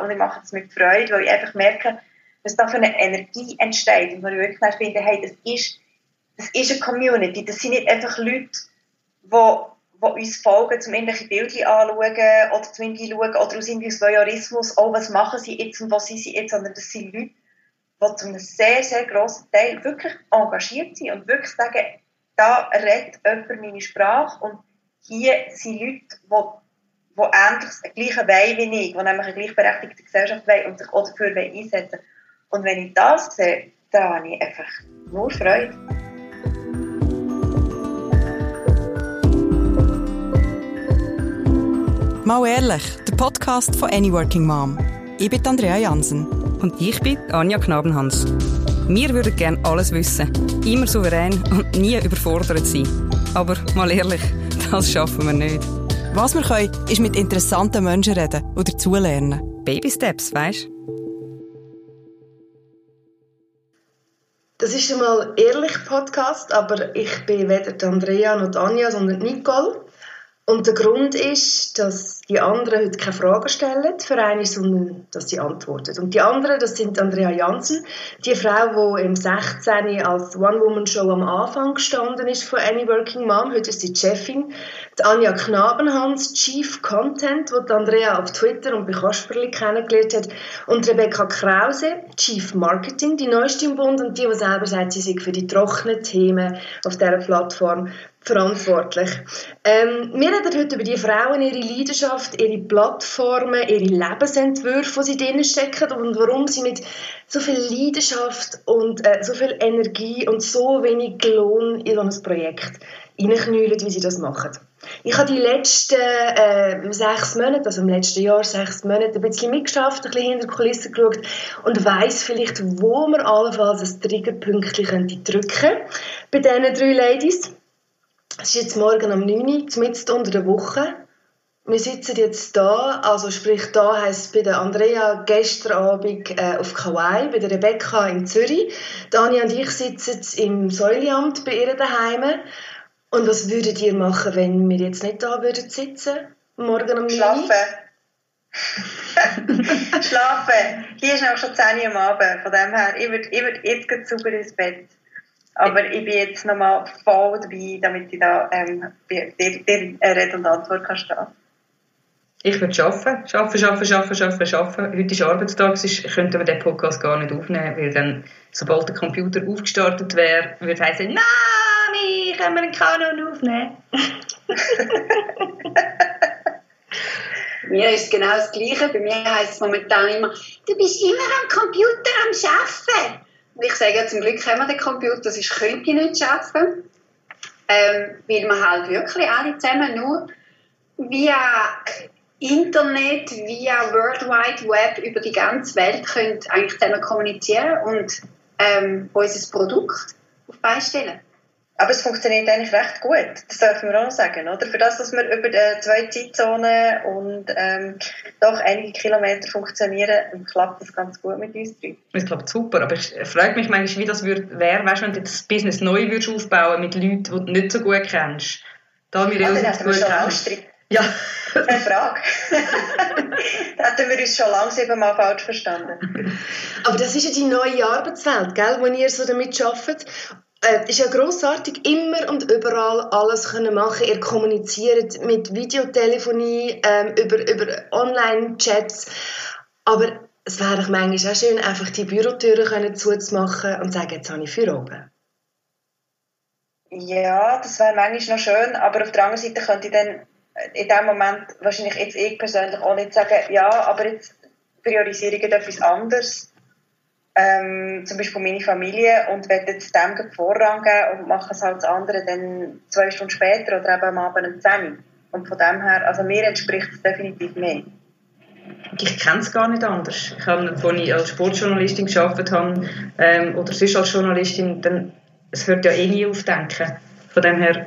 und ich mache es mit Freude, weil ich einfach merke, was da für eine Energie entsteht und wo ich wirklich finde, hey, das ist, das ist eine Community, das sind nicht einfach Leute, die die uns folgen, zum irgendwelche Bilder anschauen oder zum irgendwie schauen oder aus irgendwie Voyeurismus, oh, was machen sie jetzt und was sind sie jetzt, sondern das sind Leute, die zu einem sehr, sehr grossen Teil wirklich engagiert sind und wirklich sagen, da redet jemand meine Sprache und hier sind Leute, die, ähnlich das Gleiche wollen wie ich, die nämlich eine gleichberechtigte Gesellschaft wollen und sich auch dafür einsetzen Und wenn ich das sehe, dann habe ich einfach nur Freude. Mal ehrlich, der Podcast von Any Working Mom. Ich bin Andrea Jansen. Und ich bin Anja Knabenhans. Wir würden gerne alles wissen, immer souverän und nie überfordert sein. Aber mal ehrlich, das schaffen wir nicht. Was wir können, ist mit interessanten Menschen reden oder dazulernen. Baby Steps, weißt Das ist einmal ehrlich Podcast, aber ich bin weder Andrea noch Anja, sondern Nicole. Und der Grund ist, dass die anderen heute keine Fragen stellen für eine, sondern dass sie antworten. Und die anderen, das sind Andrea Jansen, die Frau, die im 16. als One-Woman-Show am Anfang gestanden ist von Any Working Mom. Heute ist sie die Chefin. Die Anja Knabenhans, Chief Content, die Andrea auf Twitter und bei Kasperli kennengelernt hat. Und Rebecca Krause, Chief Marketing, die neueste im Bund und die, die selber sagt, sie sei für die trockenen Themen auf dieser Plattform verantwortlich. Ähm, wir reden heute über die Frauen, ihre Leidenschaft, ihre Plattformen, ihre Lebensentwürfe, die sie drinnen stecken und warum sie mit so viel Leidenschaft und äh, so viel Energie und so wenig Lohn in so ein Projekt reinknüllen, wie sie das machen. Ich habe die letzten äh, sechs Monate, also im letzten Jahr sechs Monate, ein bisschen mitgeschafft, ein bisschen hinter die Kulissen geschaut und weiss vielleicht, wo man allenfalls ein Triggerpünktchen drücken könnte bei diesen drei Ladies. Es ist jetzt morgen um 9 Uhr, mitten unter der Woche. Wir sitzen jetzt da, also sprich da heisst bei der Andrea gestern Abend äh, auf Kauai, bei der Rebecca in Zürich. Dani und ich sitzen im Säuliamt bei ihr daheim. Und was würdet ihr machen, wenn wir jetzt nicht da würden sitzen? Morgen um 9 Uhr? Schlafen. Schlafen. Hier ist auch schon 10 Uhr am Abend. Von dem her, ich würde ich würd jetzt super ins Bett. Aber ich bin jetzt nochmal voll dabei, damit ich da ähm, dir, dir und Antwort kann stehen ich würde arbeiten, arbeiten, arbeiten, arbeiten, arbeiten, arbeiten. Heute ist Arbeitstag, sonst könnten wir den Podcast gar nicht aufnehmen, weil dann, sobald der Computer aufgestartet wäre, würde es heißen, Mami, können wir einen Kanon aufnehmen? mir ist genau das Gleiche. Bei mir heisst es momentan immer, du bist immer am Computer am Arbeiten. Und ich sage, ja, zum Glück haben wir den Computer, sonst könnte ich nicht arbeiten. Ähm, weil wir halt wirklich alle zusammen nur via Internet, via World Wide Web über die ganze Welt können eigentlich zusammen kommunizieren und ähm, unser Produkt auf beistellen. Aber es funktioniert eigentlich recht gut, das dürfen wir auch noch sagen, oder? Für das, dass wir über die zwei Zeitzonen und ähm, doch einige Kilometer funktionieren, klappt das ganz gut mit uns drei. Es klappt super, aber ich frage mich manchmal, wie das wäre, weißt, wenn du das Business neu würdest aufbauen mit Leuten, die du nicht so gut kennst. Da wir ah, dann wir schon Angst ja. Keine Frage. da hätten wir uns schon lange siebenmal falsch verstanden. Aber das ist ja die neue Arbeitswelt, gell, wo ihr so damit arbeitet. Es äh, ist ja grossartig, immer und überall alles können machen. Ihr kommuniziert mit Videotelefonie, ähm, über, über Online-Chats. Aber es wäre doch manchmal auch schön, einfach die Bürotüren zuzumachen und zu sagen, jetzt habe ich für oben. Ja, das wäre manchmal noch schön, aber auf der anderen Seite könnte ich dann in dem Moment wahrscheinlich jetzt ich persönlich auch nicht sagen, ja, aber jetzt priorisiere ich etwas anderes ähm, zum Beispiel meine Familie und werde jetzt dem Vorrang geben und mache es halt das andere dann zwei Stunden später oder eben am Abend um 10 Und von dem her, also mir entspricht es definitiv mehr. Ich kenne es gar nicht anders. Ich habe, als ich als Sportjournalistin gearbeitet habe ähm, oder sonst als Journalistin, dann, es hört ja eh nie auf denken. Von dem her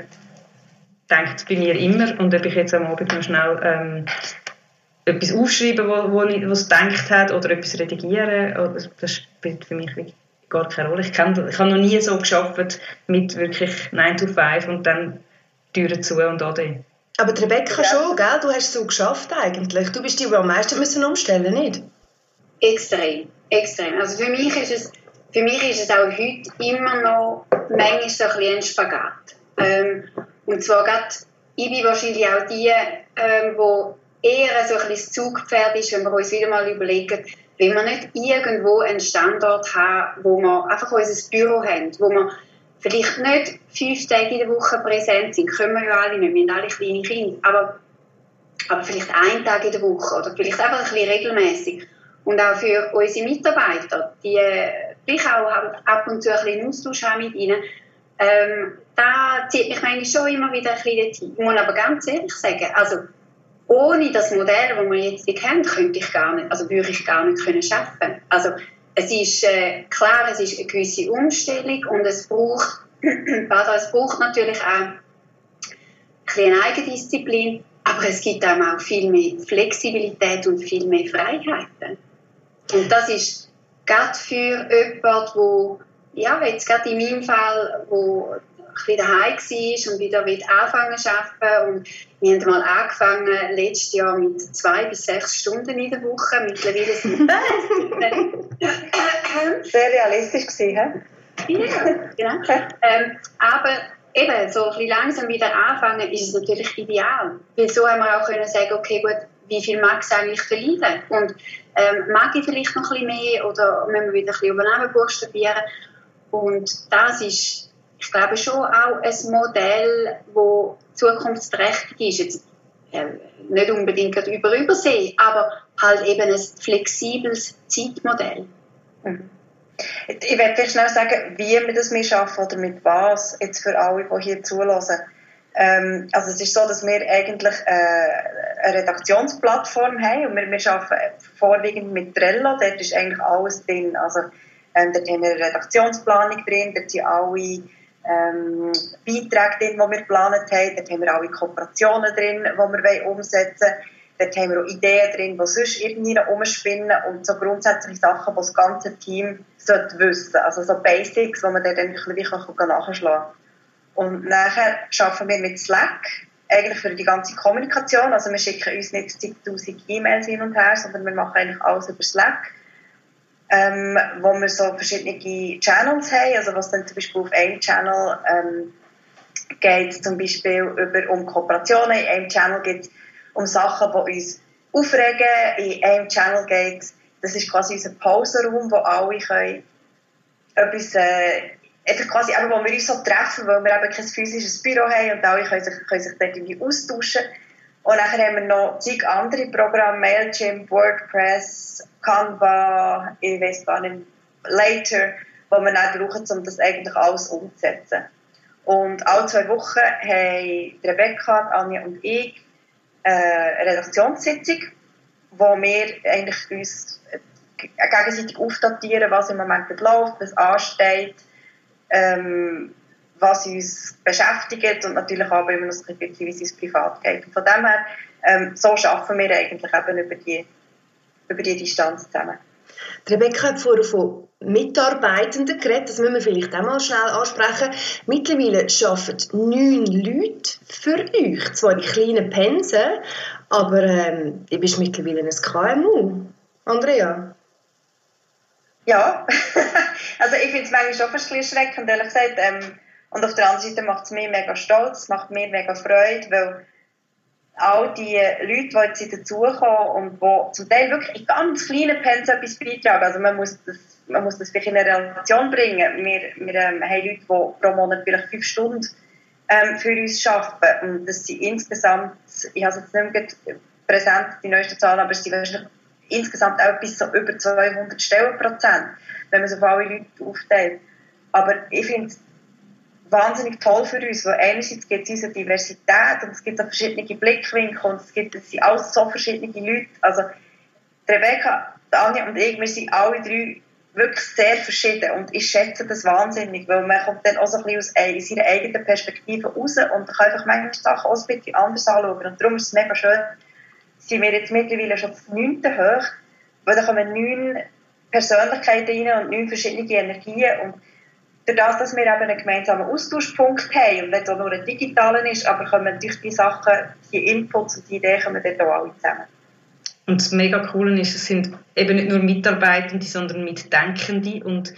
denkt es bei mir immer und ob ich jetzt am Abend noch schnell ähm, etwas aufschreiben, wo, wo ich, was gedacht hat, oder etwas redigieren, oder, das spielt für mich gar keine Rolle. Ich, kann, ich habe noch nie so geschafft mit wirklich 9 to 5 und dann Türen zu und ade. Aber Rebecca ja. schon, gell? Du hast es so geschafft eigentlich. Du bist die, die am meisten müssen umstellen nicht? Extrem, extrem. Also für mich ist es, für mich ist es auch heute immer noch manchmal so ein bisschen ein Spagat. Ähm, und zwar gerade, ich bin wahrscheinlich auch die, ähm, wo eher so ein bisschen Zugpferd ist, wenn wir uns wieder mal überlegen, wenn wir nicht irgendwo einen Standort haben, wo wir einfach unser Büro haben, wo wir vielleicht nicht fünf Tage in der Woche präsent sind, können wir ja alle nicht, wir haben alle kleine Kinder, aber, aber vielleicht einen Tag in der Woche oder vielleicht einfach ein bisschen regelmäßig. Und auch für unsere Mitarbeiter, die vielleicht auch ab und zu ein bisschen Austausch haben mit ihnen, ähm, da zieht mich eigentlich schon immer wieder ein bisschen dorthin. Ich muss aber ganz ehrlich sagen, also ohne das Modell, das wir jetzt kennen, könnte ich gar nicht, also würde ich gar nicht können schaffen. Also es ist äh, klar, es ist eine gewisse Umstellung und es braucht, es braucht natürlich auch ein Eigendisziplin, aber es gibt auch viel mehr Flexibilität und viel mehr Freiheiten. Und das ist gerade für jemanden, wo ja, jetzt gerade in meinem Fall, wo ich wieder heim war und wieder anfangen zu arbeiten. Und wir haben mal angefangen, letztes Jahr mit zwei bis sechs Stunden in der Woche. Mittlerweile sind es Sehr realistisch gewesen, Ja, genau. Ähm, aber eben, so ein bisschen langsam wieder anfangen, ist es natürlich ideal. Weil so haben wir auch können sagen, okay, gut, wie viel mag es eigentlich verlieren? Und ähm, mag ich vielleicht noch ein bisschen mehr oder müssen wir wieder ein bisschen übernehmen buchstabieren? Und das ist ich glaube schon auch ein Modell, das zukunftsträchtig ist. Jetzt, äh, nicht unbedingt über Übersee, aber halt eben ein flexibles Zeitmodell. Mhm. Ich werde schnell sagen, wie wir das mehr schaffen oder mit was, jetzt für alle, die hier zulassen. Ähm, also es ist so, dass wir eigentlich äh, eine Redaktionsplattform haben und wir, wir arbeiten vorwiegend mit Trello, dort ist eigentlich alles drin. Also ähm, dort haben wir eine Redaktionsplanung drin, dort sind alle ähm, Beiträge drin, die wir geplant haben. Dort haben wir alle Kooperationen drin, die wir umsetzen wollen. Dort haben wir auch Ideen drin, die sonst irgendwie umspinnen und so grundsätzliche Sachen, die das ganze Team sollte wissen Also so Basics, die man dann wirklich nachschlagen kann. Und nachher arbeiten wir mit Slack, eigentlich für die ganze Kommunikation. Also wir schicken uns nicht zigtausend E-Mails hin und her, sondern wir machen eigentlich alles über Slack ähm, wo wir so verschiedene Channels haben, also was dann zum Beispiel auf einem Channel ähm, geht zum Beispiel über, um Kooperationen, in einem Channel geht es um Sachen, die uns aufregen, in einem Channel geht das ist quasi unser Pausenraum, wo alle können etwas, äh, einfach quasi eben, wo wir uns so treffen, weil wir eben kein physisches Büro haben und alle können sich, können sich dort irgendwie austauschen. Und dann haben wir noch zig andere Programme, Mailchimp, WordPress, Canva, ich weiß gar nicht, Later, die wir dann brauchen, um das eigentlich alles umzusetzen. Und alle zwei Wochen haben Rebecca, Anja und ich äh, eine Redaktionssitzung, wo wir eigentlich uns gegenseitig aufdatieren, was im Moment läuft, was ansteht, ähm, was uns beschäftigt und natürlich auch, wenn es ein bisschen wie es uns privat geht. Und von dem her, ähm, so schaffen wir eigentlich eben über die über die Distanz zusammen. Rebecca hat vorher von Mitarbeitenden geredet, das müssen wir vielleicht auch mal schnell ansprechen. Mittlerweile arbeiten neun Leute für euch, zwar in kleinen Pensen, aber ähm, du bist mittlerweile ein KMU. Andrea? Ja, also ich finde es manchmal schon ein bisschen erschreckend, ehrlich gesagt. Ähm, und auf der anderen Seite macht es mir mega stolz, es macht mir mega Freude, weil all die Leute, die jetzt dazukommen und die zum Teil wirklich in ganz kleinen Pensen etwas beitragen. Also man muss das, man muss das vielleicht in eine Relation bringen. Wir, wir ähm, haben Leute, die pro Monat vielleicht fünf Stunden ähm, für uns arbeiten. Und das sind insgesamt, ich habe jetzt nicht mehr präsent, die neuesten Zahlen, aber es sind wahrscheinlich insgesamt auch bis so über 200 Stellenprozent, wenn man so auf alle Leute aufteilt. Aber ich finde wahnsinnig toll für uns, weil einerseits gibt es diese Diversität und es gibt auch verschiedene Blickwinkel und es gibt es sind alles so verschiedene Leute. Also Rebecca, Anja und ich, wir sind alle drei wirklich sehr verschieden und ich schätze das wahnsinnig, weil man kommt dann auch so ein bisschen aus seiner eigenen Perspektive raus und kann einfach manchmal Sachen auch ein bisschen anders anschauen und darum ist es mega schön, sind wir jetzt mittlerweile schon das neunte hoch, weil da kommen neun Persönlichkeiten rein und neun verschiedene Energien und durch das, dass wir eben einen gemeinsamen Austauschpunkt haben und auch nur ein digitaler ist, aber kommen durch die Sachen, die Inputs und die Ideen kommen dort auch alle zusammen. Und das mega Coole ist, es sind eben nicht nur Mitarbeitende, sondern Mitdenkende und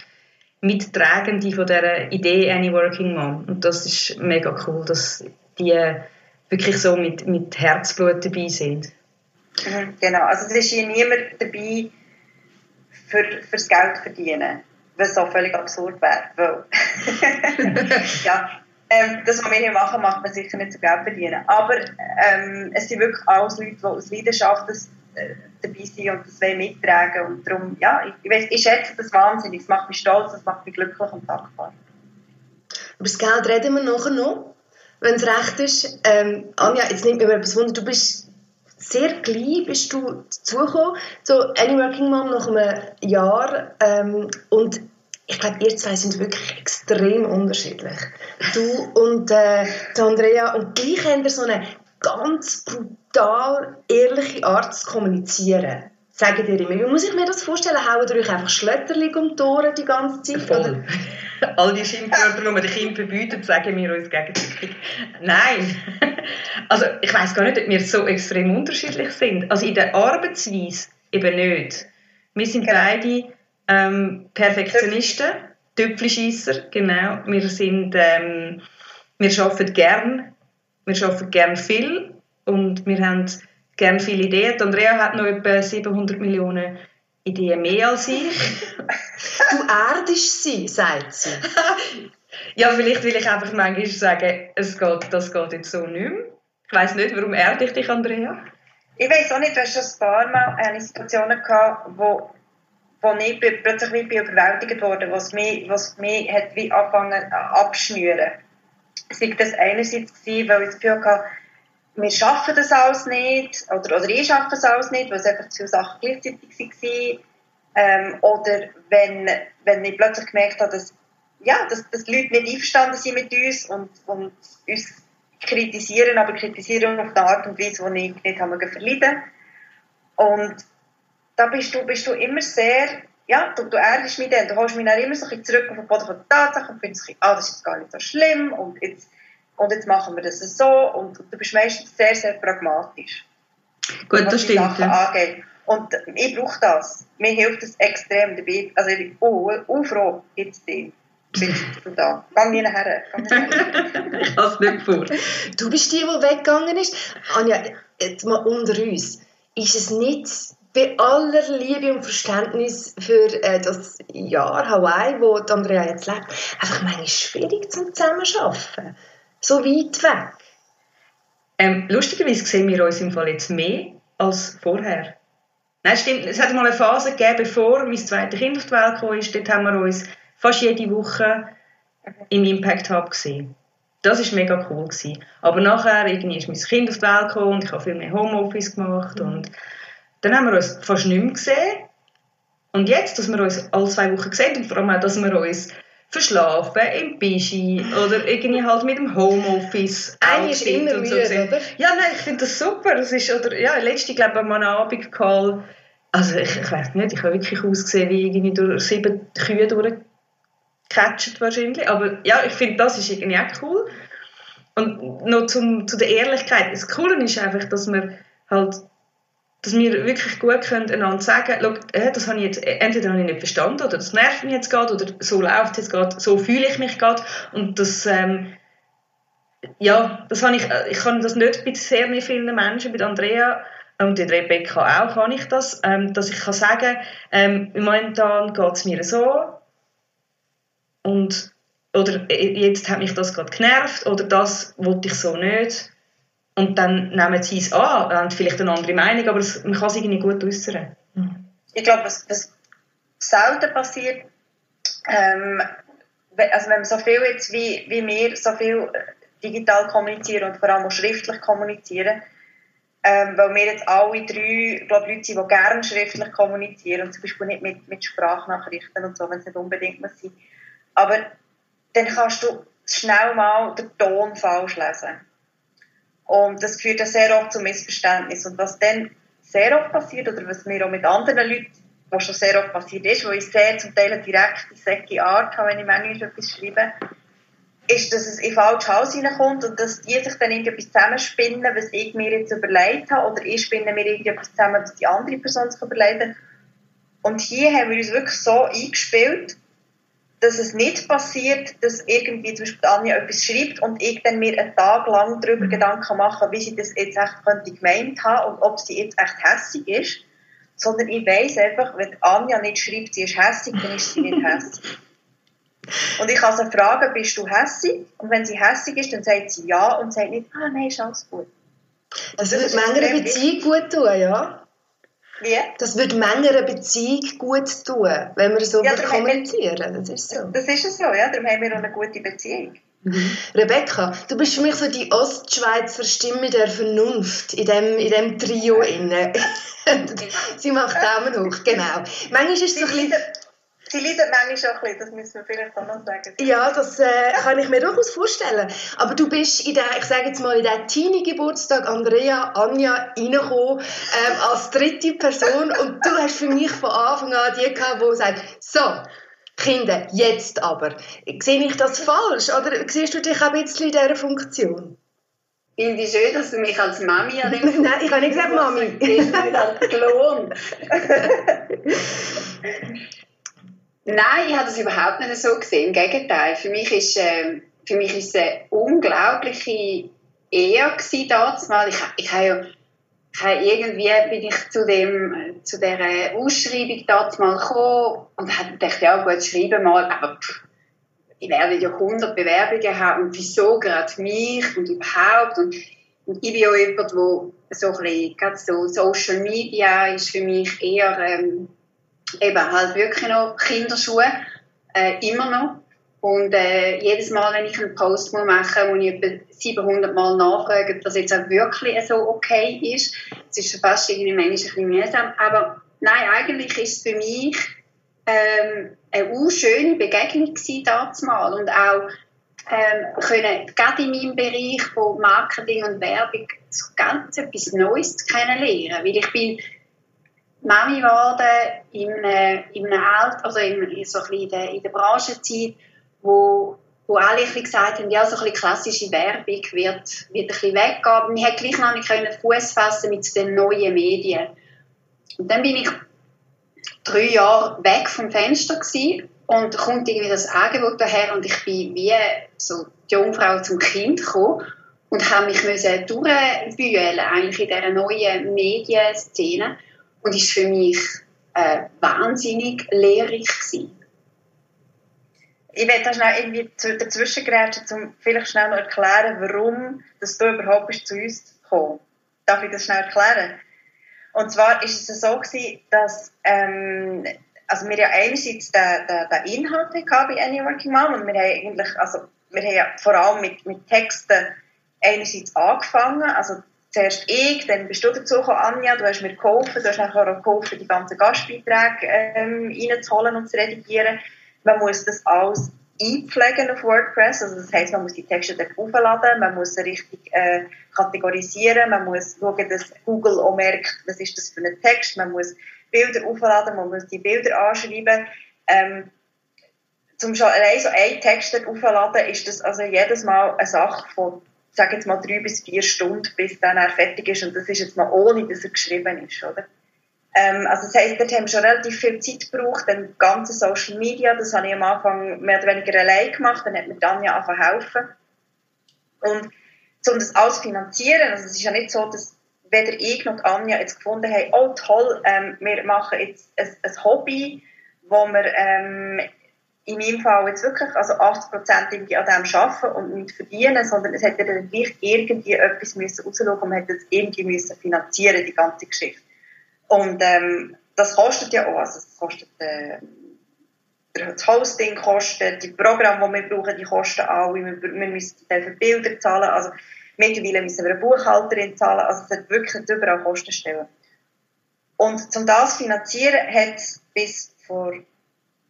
Mittragende von dieser Idee Any Working Mom. Und das ist mega cool, dass die wirklich so mit, mit Herzblut dabei sind. Mhm, genau, also es ist hier niemand dabei für, fürs Geld verdienen, was so völlig absurd wäre. Weil ja, ähm, das, was wir hier machen, macht man sicher nicht zu Geld verdienen. Aber ähm, es sind wirklich alles Leute, die aus Leidenschaft das, äh, dabei sind und das mittragen. Und darum, ja, ich, ich, ich schätze das wahnsinnig. Es macht mich stolz, es macht mich glücklich und dankbar. Über das Geld reden wir nachher noch, wenn es recht ist. Ähm, Anja, jetzt nimmt mir etwas Wunder, du bist sehr gleich bist du dazugekommen, so Any Working Mom nach einem Jahr ähm, und ich glaube, ihr zwei sind wirklich extrem unterschiedlich. Du und äh, Andrea und gleich habt ihr so eine ganz brutal ehrliche Art zu kommunizieren. Sagt ihr immer. Wie muss ich mir das vorstellen? Hauen euch einfach Schlötterling um die Ohren die ganze Zeit? Voll. All die Schimpfwörter, die wir den Kindern verbieten, sagen wir uns gegenseitig. Nein. Also, ich weiss gar nicht, ob wir so extrem unterschiedlich sind. Also, in der Arbeitsweise eben nicht. Wir sind genau. beide ähm, Perfektionisten, Tüpfelscheisser, genau. Wir sind, ähm, wir arbeiten gern, wir arbeiten gern viel und wir haben gern viele Ideen. Die Andrea hat noch etwa 700 Millionen Ideen mehr als ich. du erdest sie, sagt sie. ja, vielleicht will ich einfach manchmal sagen, es geht, das geht jetzt so nicht mehr. Ich weiss nicht, warum erde ich dich, Andrea? Ich weiß auch nicht, du hast schon ein paar Mal eine Situation gehabt, wo wo ich plötzlich wie überwältigt wurde, was mich, was mich hat wie angefangen abschnüren. Sei das einerseits gewesen, weil ich das Gefühl hatte, wir schaffen das alles nicht, oder, oder ich schaffe das alles nicht, weil es einfach zu viele Sachen gleichzeitig waren. Ähm, oder wenn, wenn ich plötzlich gemerkt habe, dass, ja, dass, dass die Leute nicht einverstanden sind mit uns und, und uns kritisieren, aber kritisieren auf eine Art und Weise, die ich nicht verleiden Und da bist du, bist du immer sehr, ja, du, du erdest mich dann, du holst mich dann immer so ein bisschen zurück auf den Boden von der Tatsache und findest, ah, das ist jetzt gar nicht so schlimm und jetzt, und jetzt machen wir das so und du bist meistens sehr, sehr pragmatisch. Gut, das stimmt. Sachen ja. angeht. Und ich brauche das. Mir hilft das extrem dabei. Also ich bin oh, oh froh, jetzt bin du da. Geh nie nachher. ich habe es nicht vor. Du bist die, die weggegangen ist. Anja, jetzt mal unter uns. Ist es nicht bei aller Liebe und Verständnis für äh, das Jahr Hawaii, wo Andrea jetzt lebt, einfach manchmal schwierig zum Zusammenarbeiten. So weit weg. Ähm, lustigerweise sehen wir uns im Fall jetzt mehr als vorher. Nein, stimmt. Es hat mal eine Phase gegeben, bevor mein zweites Kind auf die Welt kam. Dort haben wir uns fast jede Woche im Impact Hub gesehen. Das war mega cool. Gewesen. Aber nachher irgendwie ist mein Kind auf die Welt gekommen und ich habe viel mehr Homeoffice gemacht. Und dann haben wir uns fast nicht mehr gesehen. Und jetzt, dass wir uns alle zwei Wochen sehen und vor allem auch, dass wir uns verschlafen, im Bischi oder irgendwie halt mit dem Homeoffice Eigentlich immer und so müde, oder? Ja, nein, ich finde das super. Das ist, oder, ja, letzte, glaube ich, mal einen Abend Call. Also ich, ich weiß nicht, ich habe wirklich ausgesehen wie irgendwie durch sieben Kühe durchgecatcht wahrscheinlich. Aber ja, ich finde, das ist irgendwie auch cool. Und noch zum, zu der Ehrlichkeit. Das Coole ist einfach, dass wir halt dass wir wirklich gut können einander sagen können, äh, das habe ich jetzt, entweder habe ich nicht verstanden oder das nervt mich jetzt gerade oder so läuft es jetzt gerade, so fühle ich mich gerade und das, ähm, ja, das habe ich, äh, ich kann das nicht bei sehr vielen Menschen, bei Andrea und bei Rebecca auch, kann ich das, ähm, dass ich kann sagen, ähm, momentan geht es mir so und oder äh, jetzt hat mich das gerade genervt oder das wollte ich so nicht und dann nehmen sie es an, haben vielleicht eine andere Meinung, aber es, man kann es irgendwie gut äußern. Ich glaube, was, was selten passiert, ähm, also wenn man so viel jetzt wie, wie wir so viel digital kommunizieren und vor allem auch schriftlich kommunizieren, ähm, weil wir jetzt alle drei glaub, Leute sind, die gerne schriftlich kommunizieren und zum Beispiel nicht mit, mit Sprachnachrichten und so, wenn es nicht unbedingt muss sein. Aber dann kannst du schnell mal den Ton falsch lesen. Und das führt ja sehr oft zu Missverständnissen. Und was dann sehr oft passiert, oder was mir auch mit anderen Leuten, was schon sehr oft passiert ist, wo ich sehr zum Teil eine direkte, säcke Art habe, wenn ich manchmal etwas schreibe, ist, dass es in falsches Haus hineinkommt und dass die sich dann irgendetwas zusammenspinnen, was ich mir jetzt überlegt habe, oder ich spinne mir irgendetwas zusammen, was die andere Person sich überlegt hat. Und hier haben wir uns wirklich so eingespielt, dass es nicht passiert, dass irgendwie zum Beispiel Anja etwas schreibt und ich dann mir einen Tag lang darüber Gedanken mache, wie sie das jetzt echt könnte gemeint haben und ob sie jetzt echt hässig ist, sondern ich weiß einfach, wenn Anja nicht schreibt, sie ist hässig, dann ist sie nicht hässig. Und ich kann sie fragen, bist du hässig? Und wenn sie hässig ist, dann sagt sie ja und sagt nicht, ah nein, ist alles gut. Das, das würde mancher Beziehung gut tun, ja? Wie? Das würde mancher Beziehung gut tun, wenn wir so Ja, kommunizieren. Das ist so. Das ist es so, ja. Darum haben wir auch eine gute Beziehung. Rebecca, du bist für mich so die Ostschweizer Stimme der Vernunft in dem, in dem Trio inne. Sie macht Daumen hoch, genau. Manchmal ist es so ein bisschen... Sie leiden manchmal schon ein bisschen, das müssen wir vielleicht auch noch sagen. Ja, das äh, kann ich mir durchaus vorstellen. Aber du bist in der, ich sage jetzt mal, in der Teenie-Geburtstag Andrea, Anja reingekommen, ähm, als dritte Person und du hast für mich von Anfang an die gehabt, die sagt, so, Kinder, jetzt aber. Sehe ich das falsch oder siehst du dich auch ein bisschen in dieser Funktion? Finde ich schön, dass du mich als Mami an Nein, ich habe nicht gesagt Mami. Ich nicht als Klon. Nein, ich habe das überhaupt nicht so gesehen. Im Gegenteil. Für mich ist, äh, für mich ist es eine unglaubliche Ehre gewesen, damals. Ich, ich habe ja ich habe irgendwie bin ich zu dem zu der Ausschreibung mal gekommen und habe gedacht, ja gut, schreibe mal, aber pff, ich werde ja 100 Bewerbungen haben und wieso gerade mich und überhaupt und, und ich bin ja jemand, wo so ein bisschen, gerade so Social Media ist für mich eher ähm, eben halt wirklich noch Kinderschuhe, äh, immer noch. Und äh, jedes Mal, wenn ich einen Post machen muss, muss ich etwa 700 Mal nachfragen, ob das jetzt auch wirklich so okay ist. Es ist fast irgendwie manchmal ein bisschen mühsam. Aber nein, eigentlich ist es für mich ähm, eine schöne Begegnung gewesen damals und auch ähm, können gerade in meinem Bereich von Marketing und Werbung so ganz etwas Neues kennenlernen, weil ich bin Mami geworden in einem, in einem Alter, also in, so ein in, der, in der Branchenzeit, wo, wo alle gesagt haben, ja, so ein klassische Werbung wird, wird ein bisschen weggehen. Aber wir konnten gleich noch nicht Fuß fassen mit den neuen Medien. Und dann bin ich drei Jahre weg vom Fenster gewesen und kommt irgendwie das Angebot daher und ich bin wie so die Jungfrau zum Kind gekommen und habe mich müssen durchbühlen eigentlich in dieser neuen Medienszene und ist für mich äh, wahnsinnig lehrreich gewesen. Ich werde da schnell irgendwie dazwischen grätschen, um vielleicht schnell noch erklären, warum dass du überhaupt bist zu uns gekommen Darf ich das schnell erklären? Und zwar ist es so gewesen, dass ähm, also wir ja einerseits den, den, den Inhalt hatten bei Any Working Mom und wir haben eigentlich, also wir haben ja vor allem mit, mit Texten einerseits angefangen, also zuerst ich, dann bist du dazu gekommen, Anja, du hast mir geholfen, du hast nachher auch geholfen, die ganzen Gastbeiträge ähm, reinzuholen und zu redigieren. Man muss das alles einpflegen auf WordPress, also das heisst, man muss die Texte dort aufladen, man muss sie richtig äh, kategorisieren, man muss schauen, dass Google auch merkt, was ist das für ein Text, man muss Bilder aufladen, man muss die Bilder anschreiben. Ähm, zum schon allein so einen Text aufladen, ist das also jedes Mal eine Sache von sage jetzt mal drei bis vier Stunden, bis dann er fertig ist. Und das ist jetzt mal ohne, dass er geschrieben ist, oder? Ähm, also das heisst, dort haben wir schon relativ viel Zeit gebraucht, dann ganze Social Media, das habe ich am Anfang mehr oder weniger allein gemacht, dann hat mir Tanja angefangen helfen. Und um das alles zu finanzieren, also es ist ja nicht so, dass weder ich noch Anja jetzt gefunden haben, oh toll, ähm, wir machen jetzt ein, ein Hobby, wo wir ähm, in meinem Fall jetzt wirklich also 80 Prozent an dem arbeiten und nicht verdienen, sondern es hätte dann gleich irgendwie etwas müssen rausschauen und man hätte es irgendwie müssen finanzieren, die ganze Geschichte. Und ähm, das kostet ja auch, also es kostet äh, das Hosting kostet, die Programme, die wir brauchen, die kosten alle, wir, wir müssen für Bilder zahlen, also mittlerweile müssen wir eine Buchhalterin zahlen, also es hat wirklich überall Kostenstellen. Und um das zu finanzieren, hat es bis vor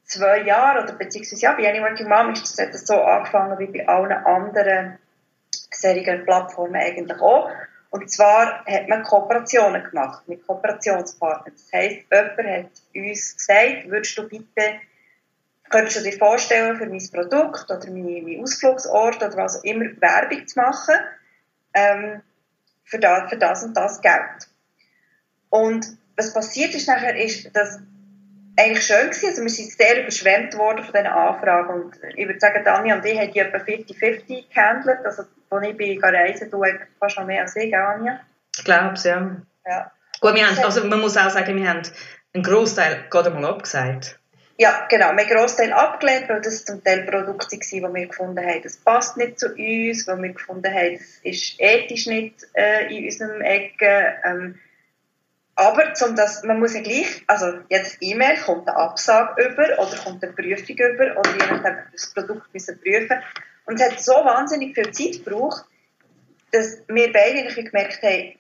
zwei Jahren, oder beziehungsweise ja, bei Any Working Mom ist das so angefangen wie bei allen anderen solchen Plattformen eigentlich auch. Und zwar hat man Kooperationen gemacht mit Kooperationspartnern. Das heisst, jemand hat uns gesagt, würdest du bitte könntest du dir vorstellen, für mein Produkt oder mein, mein Ausflugsort oder was auch immer Werbung zu machen, ähm, für, das, für das und das Geld. Und was passiert ist nachher, ist, dass eigentlich schön gewesen. Also wir sind sehr überschwemmt worden von diesen Anfragen. Und ich würde sagen, Dani und ich haben die etwa 50-50 gehandelt. Also, als ich bin reisen, du fast noch mehr als ich, Anja. Ich glaube es, ja. ja. Gut, wir haben, also man muss auch sagen, wir haben einen Großteil gerade mal abgesagt. Ja, genau. Wir haben einen Großteil abgelehnt, weil das zum Teil Produkte waren, die wir gefunden haben, das passt nicht zu uns, weil wir gefunden haben, das ist ethisch nicht äh, in unserem Ecke. Ähm, aber zum das, man muss ja gleich, also jetzt E-Mail kommt eine Absage über oder kommt eine Prüfung über oder je nachdem das Produkt müssen prüfen. Und es hat so wahnsinnig viel Zeit gebraucht, dass wir beide gemerkt haben,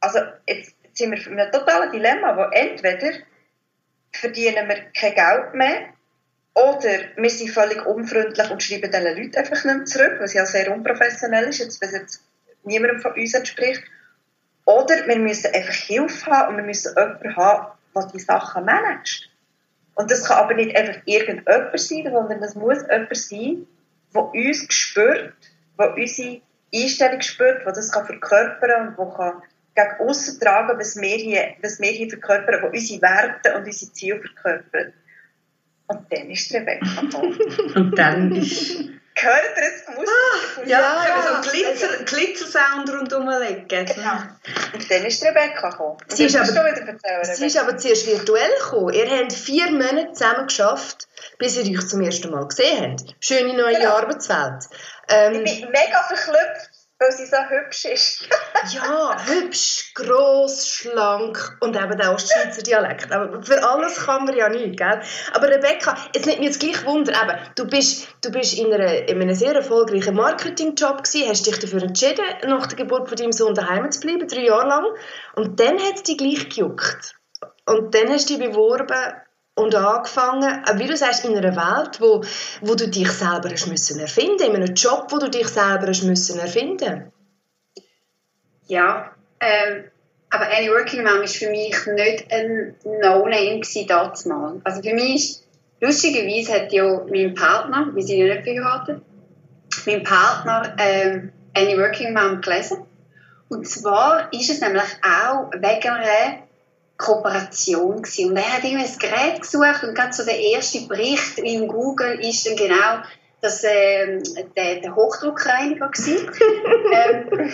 also jetzt sind wir in einem totalen Dilemma, wo entweder verdienen wir kein Geld mehr oder wir sind völlig unfreundlich und schreiben diesen Leuten einfach nicht mehr zurück, was ja sehr unprofessionell ist, jetzt, es jetzt niemandem von uns entspricht. Oder wir müssen einfach Hilfe haben und wir müssen jemanden haben, der die Sachen managt. Und das kann aber nicht einfach irgendjemand sein, sondern das muss jemand sein, der uns spürt, der unsere Einstellung spürt, der das kann verkörpern und der gegen aussen tragen, was wir hier, was wir hier verkörpern, der unsere Werte und unsere Ziele verkörpert. Und dann ist Rebecca gekommen. und dann ist Gehört es? Musst ah, ja, ja, also Glitzer, Glitzersound rundherum legen. Genau. Und dann ist Rebecca gekommen. Sie ist, aber, sie ist aber zuerst virtuell gekommen. Ihr habt vier Monate zusammen geschafft, bis ihr euch zum ersten Mal gesehen habt. Schöne neue genau. Arbeitswelt. Ähm, ich bin mega verklüpft weil sie so hübsch ist. ja, hübsch, gross, schlank und eben auch Schweizer Dialekt. Aber für alles kann man ja nicht, gell? Aber Rebecca, es nimmt mich jetzt gleich Wunder, eben, du bist, du bist in, einer, in einem sehr erfolgreichen Marketingjob gewesen, hast dich dafür entschieden, nach der Geburt von deinem Sohn daheim zu bleiben, drei Jahre lang. Und dann hat es dich gleich gejuckt. Und dann hast du dich beworben und angefangen, wie du sagst, in einer Welt, wo, wo du dich selber hast müssen erfinden, in einem Job, wo du dich selber hast müssen erfinden. Ja, ähm, aber Any Working Mom ist für mich nicht ein No-Name damals. Also für mich ist, lustigerweise hat ja mein Partner, wir sind ja nicht verheiratet, mein Partner ähm, Any Working Mom gelesen. Und zwar ist es nämlich auch wegen einer Kooperation gewesen. Und er hat irgendwie ein Gerät gesucht und gerade so der erste Bericht in Google ist dann genau das, äh, der, der Hochdruckreiniger ähm,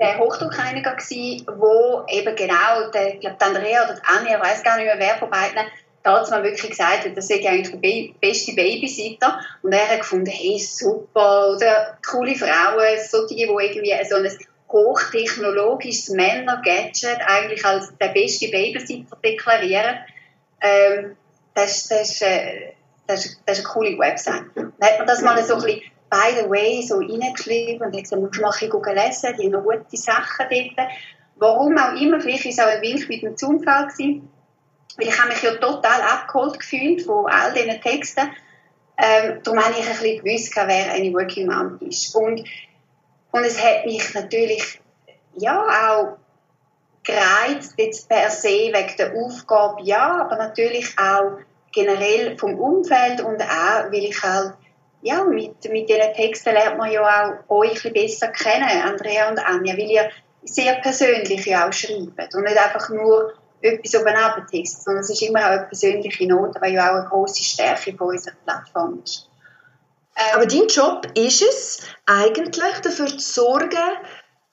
der Hochdruckreiniger gewesen, wo eben genau, der, ich glaube, Andrea oder Anja, ich weiß gar nicht mehr, wer von beiden, da hat man wirklich gesagt, das sei eigentlich der beste Babysitter. Und er hat gefunden, hey, super, oder coole Frauen, solche, die irgendwie so ein hochtechnologisches Männer-Gadget eigentlich als der beste Babysitter deklarieren. Ähm, das, das, äh, das, ist, das ist eine coole Website. Dann hat man das mal so ein bisschen by the way so reingeschrieben und hat gesagt, musst du mal lesen, die haben noch gute Sachen dort. Warum auch immer, vielleicht war es auch ein Wink mit dem Zufall gewesen, weil ich habe mich ja total abgeholt gefühlt von all diesen Texten. Ähm, darum habe ich ein bisschen gewusst, wer eine Working Mom ist. Und und es hat mich natürlich ja auch gereizt, jetzt per se wegen der Aufgabe, ja, aber natürlich auch generell vom Umfeld und auch, weil ich halt, ja, mit, mit diesen Texten lernt man ja auch euch ein besser kennen, Andrea und Anja, weil ihr sehr persönlich ja auch schreibt und nicht einfach nur etwas oben Text, sondern es ist immer auch eine persönliche Note, weil ja auch eine grosse Stärke von unserer Plattform ist. Aber dein Job ist es, eigentlich dafür zu sorgen,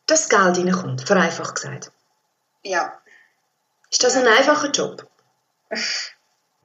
dass Geld reinkommt, vereinfacht gesagt. Ja. Ist das ein einfacher Job?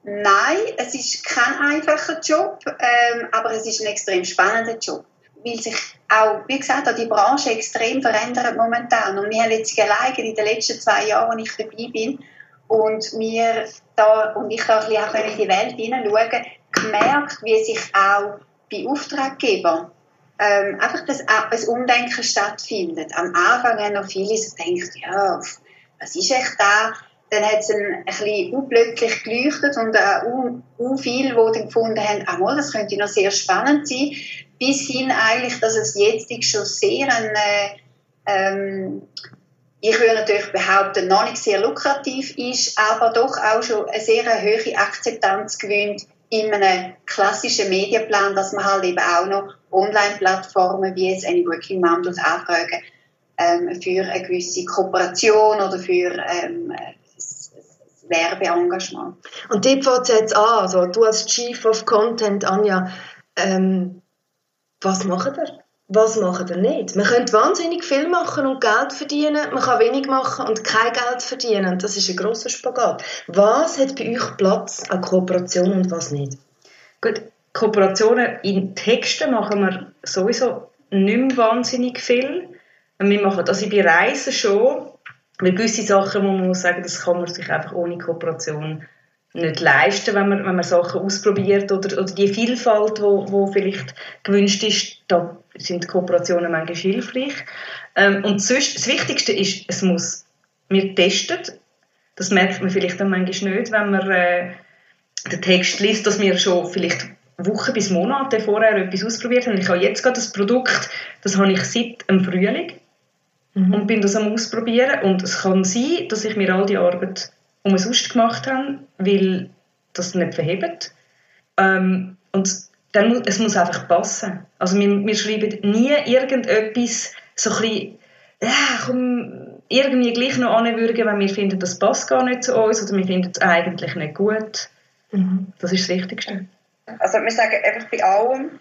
Nein, es ist kein einfacher Job, ähm, aber es ist ein extrem spannender Job, weil sich auch, wie gesagt, auch die Branche extrem verändert momentan. Und wir haben jetzt alleine in den letzten zwei Jahren, als ich dabei bin, und wir da, und ich da ein bisschen auch in die Welt hineinschauen, gemerkt, wie sich auch bei Auftraggebern ähm, einfach das, ein Umdenken stattfindet. Am Anfang haben noch viele so gedacht, ja, was ist echt da? Dann hat es ein, ein bisschen unplötzlich geleuchtet und auch viele, die dann gefunden haben, ah, das könnte noch sehr spannend sein, bis hin eigentlich, dass es jetzt schon sehr ein, äh, ähm, ich würde natürlich behaupten, noch nicht sehr lukrativ ist, aber doch auch schon eine sehr hohe Akzeptanz gewinnt in einem klassischen Medienplan, dass man halt eben auch noch Online-Plattformen wie jetzt eine Working Mom anfragen ähm, für eine gewisse Kooperation oder für ähm, Werbeengagement. Und dort fängt jetzt an, also du als Chief of Content, Anja, ähm, was macht ihr? Was macht ihr nicht? Man könnte wahnsinnig viel machen und Geld verdienen, man kann wenig machen und kein Geld verdienen. Das ist ein grosser Spagat. Was hat bei euch Platz an Kooperation und was nicht? Gut, Kooperationen in Texten machen wir sowieso nicht mehr wahnsinnig viel. Wir machen das bei Reisen schon, weil gewisse Sachen, wo man muss sagen, das kann man sich einfach ohne Kooperation nicht leisten, wenn man, wenn man Sachen ausprobiert oder, oder die Vielfalt, wo, wo vielleicht gewünscht ist, da sind Kooperationen manchmal hilfreich. Ähm, und sonst, das Wichtigste ist, es muss, wir testen, das merkt man vielleicht dann manchmal nicht, wenn man äh, den Text liest, dass wir schon vielleicht Wochen bis Monate vorher etwas ausprobiert haben. Ich habe jetzt gerade das Produkt, das habe ich seit dem Frühling mhm. und bin das am ausprobieren und es kann sein, dass ich mir all die Arbeit umsonst gemacht habe, weil das nicht verhebt. Ähm, und dann muss, es muss einfach passen. Also wir, wir schreiben nie irgendetwas so ein bisschen, komm, irgendwie gleich noch anwürgen, wenn wir finden, das passt gar nicht zu uns oder wir finden es eigentlich nicht gut. Mhm. Das ist das Wichtigste. Also wir sagen einfach bei allem,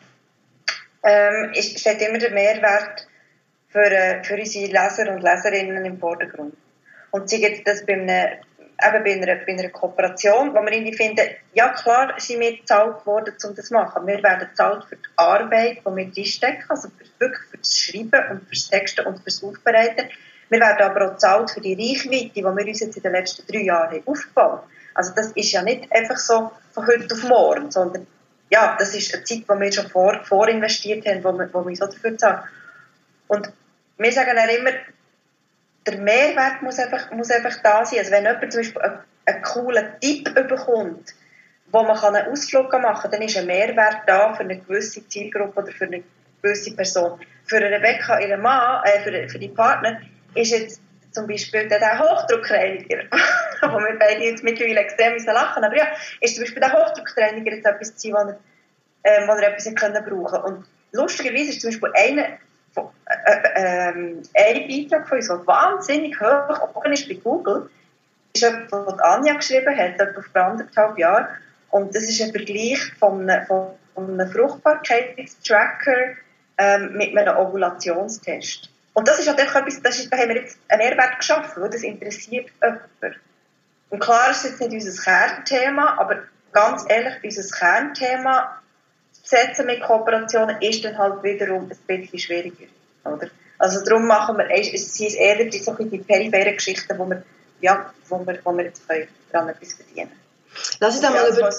ähm, steht immer der Mehrwert für, äh, für unsere Leser und Leserinnen im Vordergrund. Und sei jetzt das bei einem eben bei einer, bei einer Kooperation, wo wir irgendwie finden, ja klar sind wir bezahlt worden, um das zu machen. Wir werden bezahlt für die Arbeit, die wir reinstecken, also wirklich für das Schreiben und für das Texten und für das Aufbereiten. Wir werden aber auch bezahlt für die Reichweite, die wir uns jetzt in den letzten drei Jahren aufgebaut haben. Also das ist ja nicht einfach so von heute auf morgen, sondern ja, das ist eine Zeit, die wir schon vor, vorinvestiert haben, wo wir, wo wir auch dafür zahlen. Und wir sagen auch immer, der Mehrwert muss einfach, muss einfach da sein. Also wenn jemand zum Beispiel einen, einen coolen Tipp bekommt, wo man einen Ausflug machen kann, dann ist ein Mehrwert da für eine gewisse Zielgruppe oder für eine gewisse Person. Für Rebecca, ihren Mann, äh, für, für die Partner, ist jetzt zum Beispiel der, Hochdruckreiniger, wo wir beide jetzt mittlerweile extrem lachen, aber ja, ist zum Beispiel der Hochdruckreiniger jetzt etwas gewesen, wo er, äh, wo er etwas können brauchen Und lustigerweise ist zum Beispiel einer äh, äh, ähm, ein Beitrag von uns, der wahnsinnig hoch oben ist bei Google, ist etwas, was Anja geschrieben hat, etwa vor anderthalb Jahren. Und das ist ein Vergleich von einem, von einem Fruchtbarkeitstracker ähm, mit einem Ovulationstest. Und das ist halt etwas, das ist, da haben wir jetzt einen Mehrwert geschaffen, weil das interessiert jemanden. Und klar ist jetzt nicht unser Kernthema, aber ganz ehrlich, unser Kernthema setzen mit Kooperationen ist dann halt wiederum ein bisschen schwieriger. Oder? Also darum machen wir, es sind eher die, so die peripheren Geschichten, wo wir, ja, wo wir, wo wir jetzt können, daran etwas verdienen Lass uns einmal über,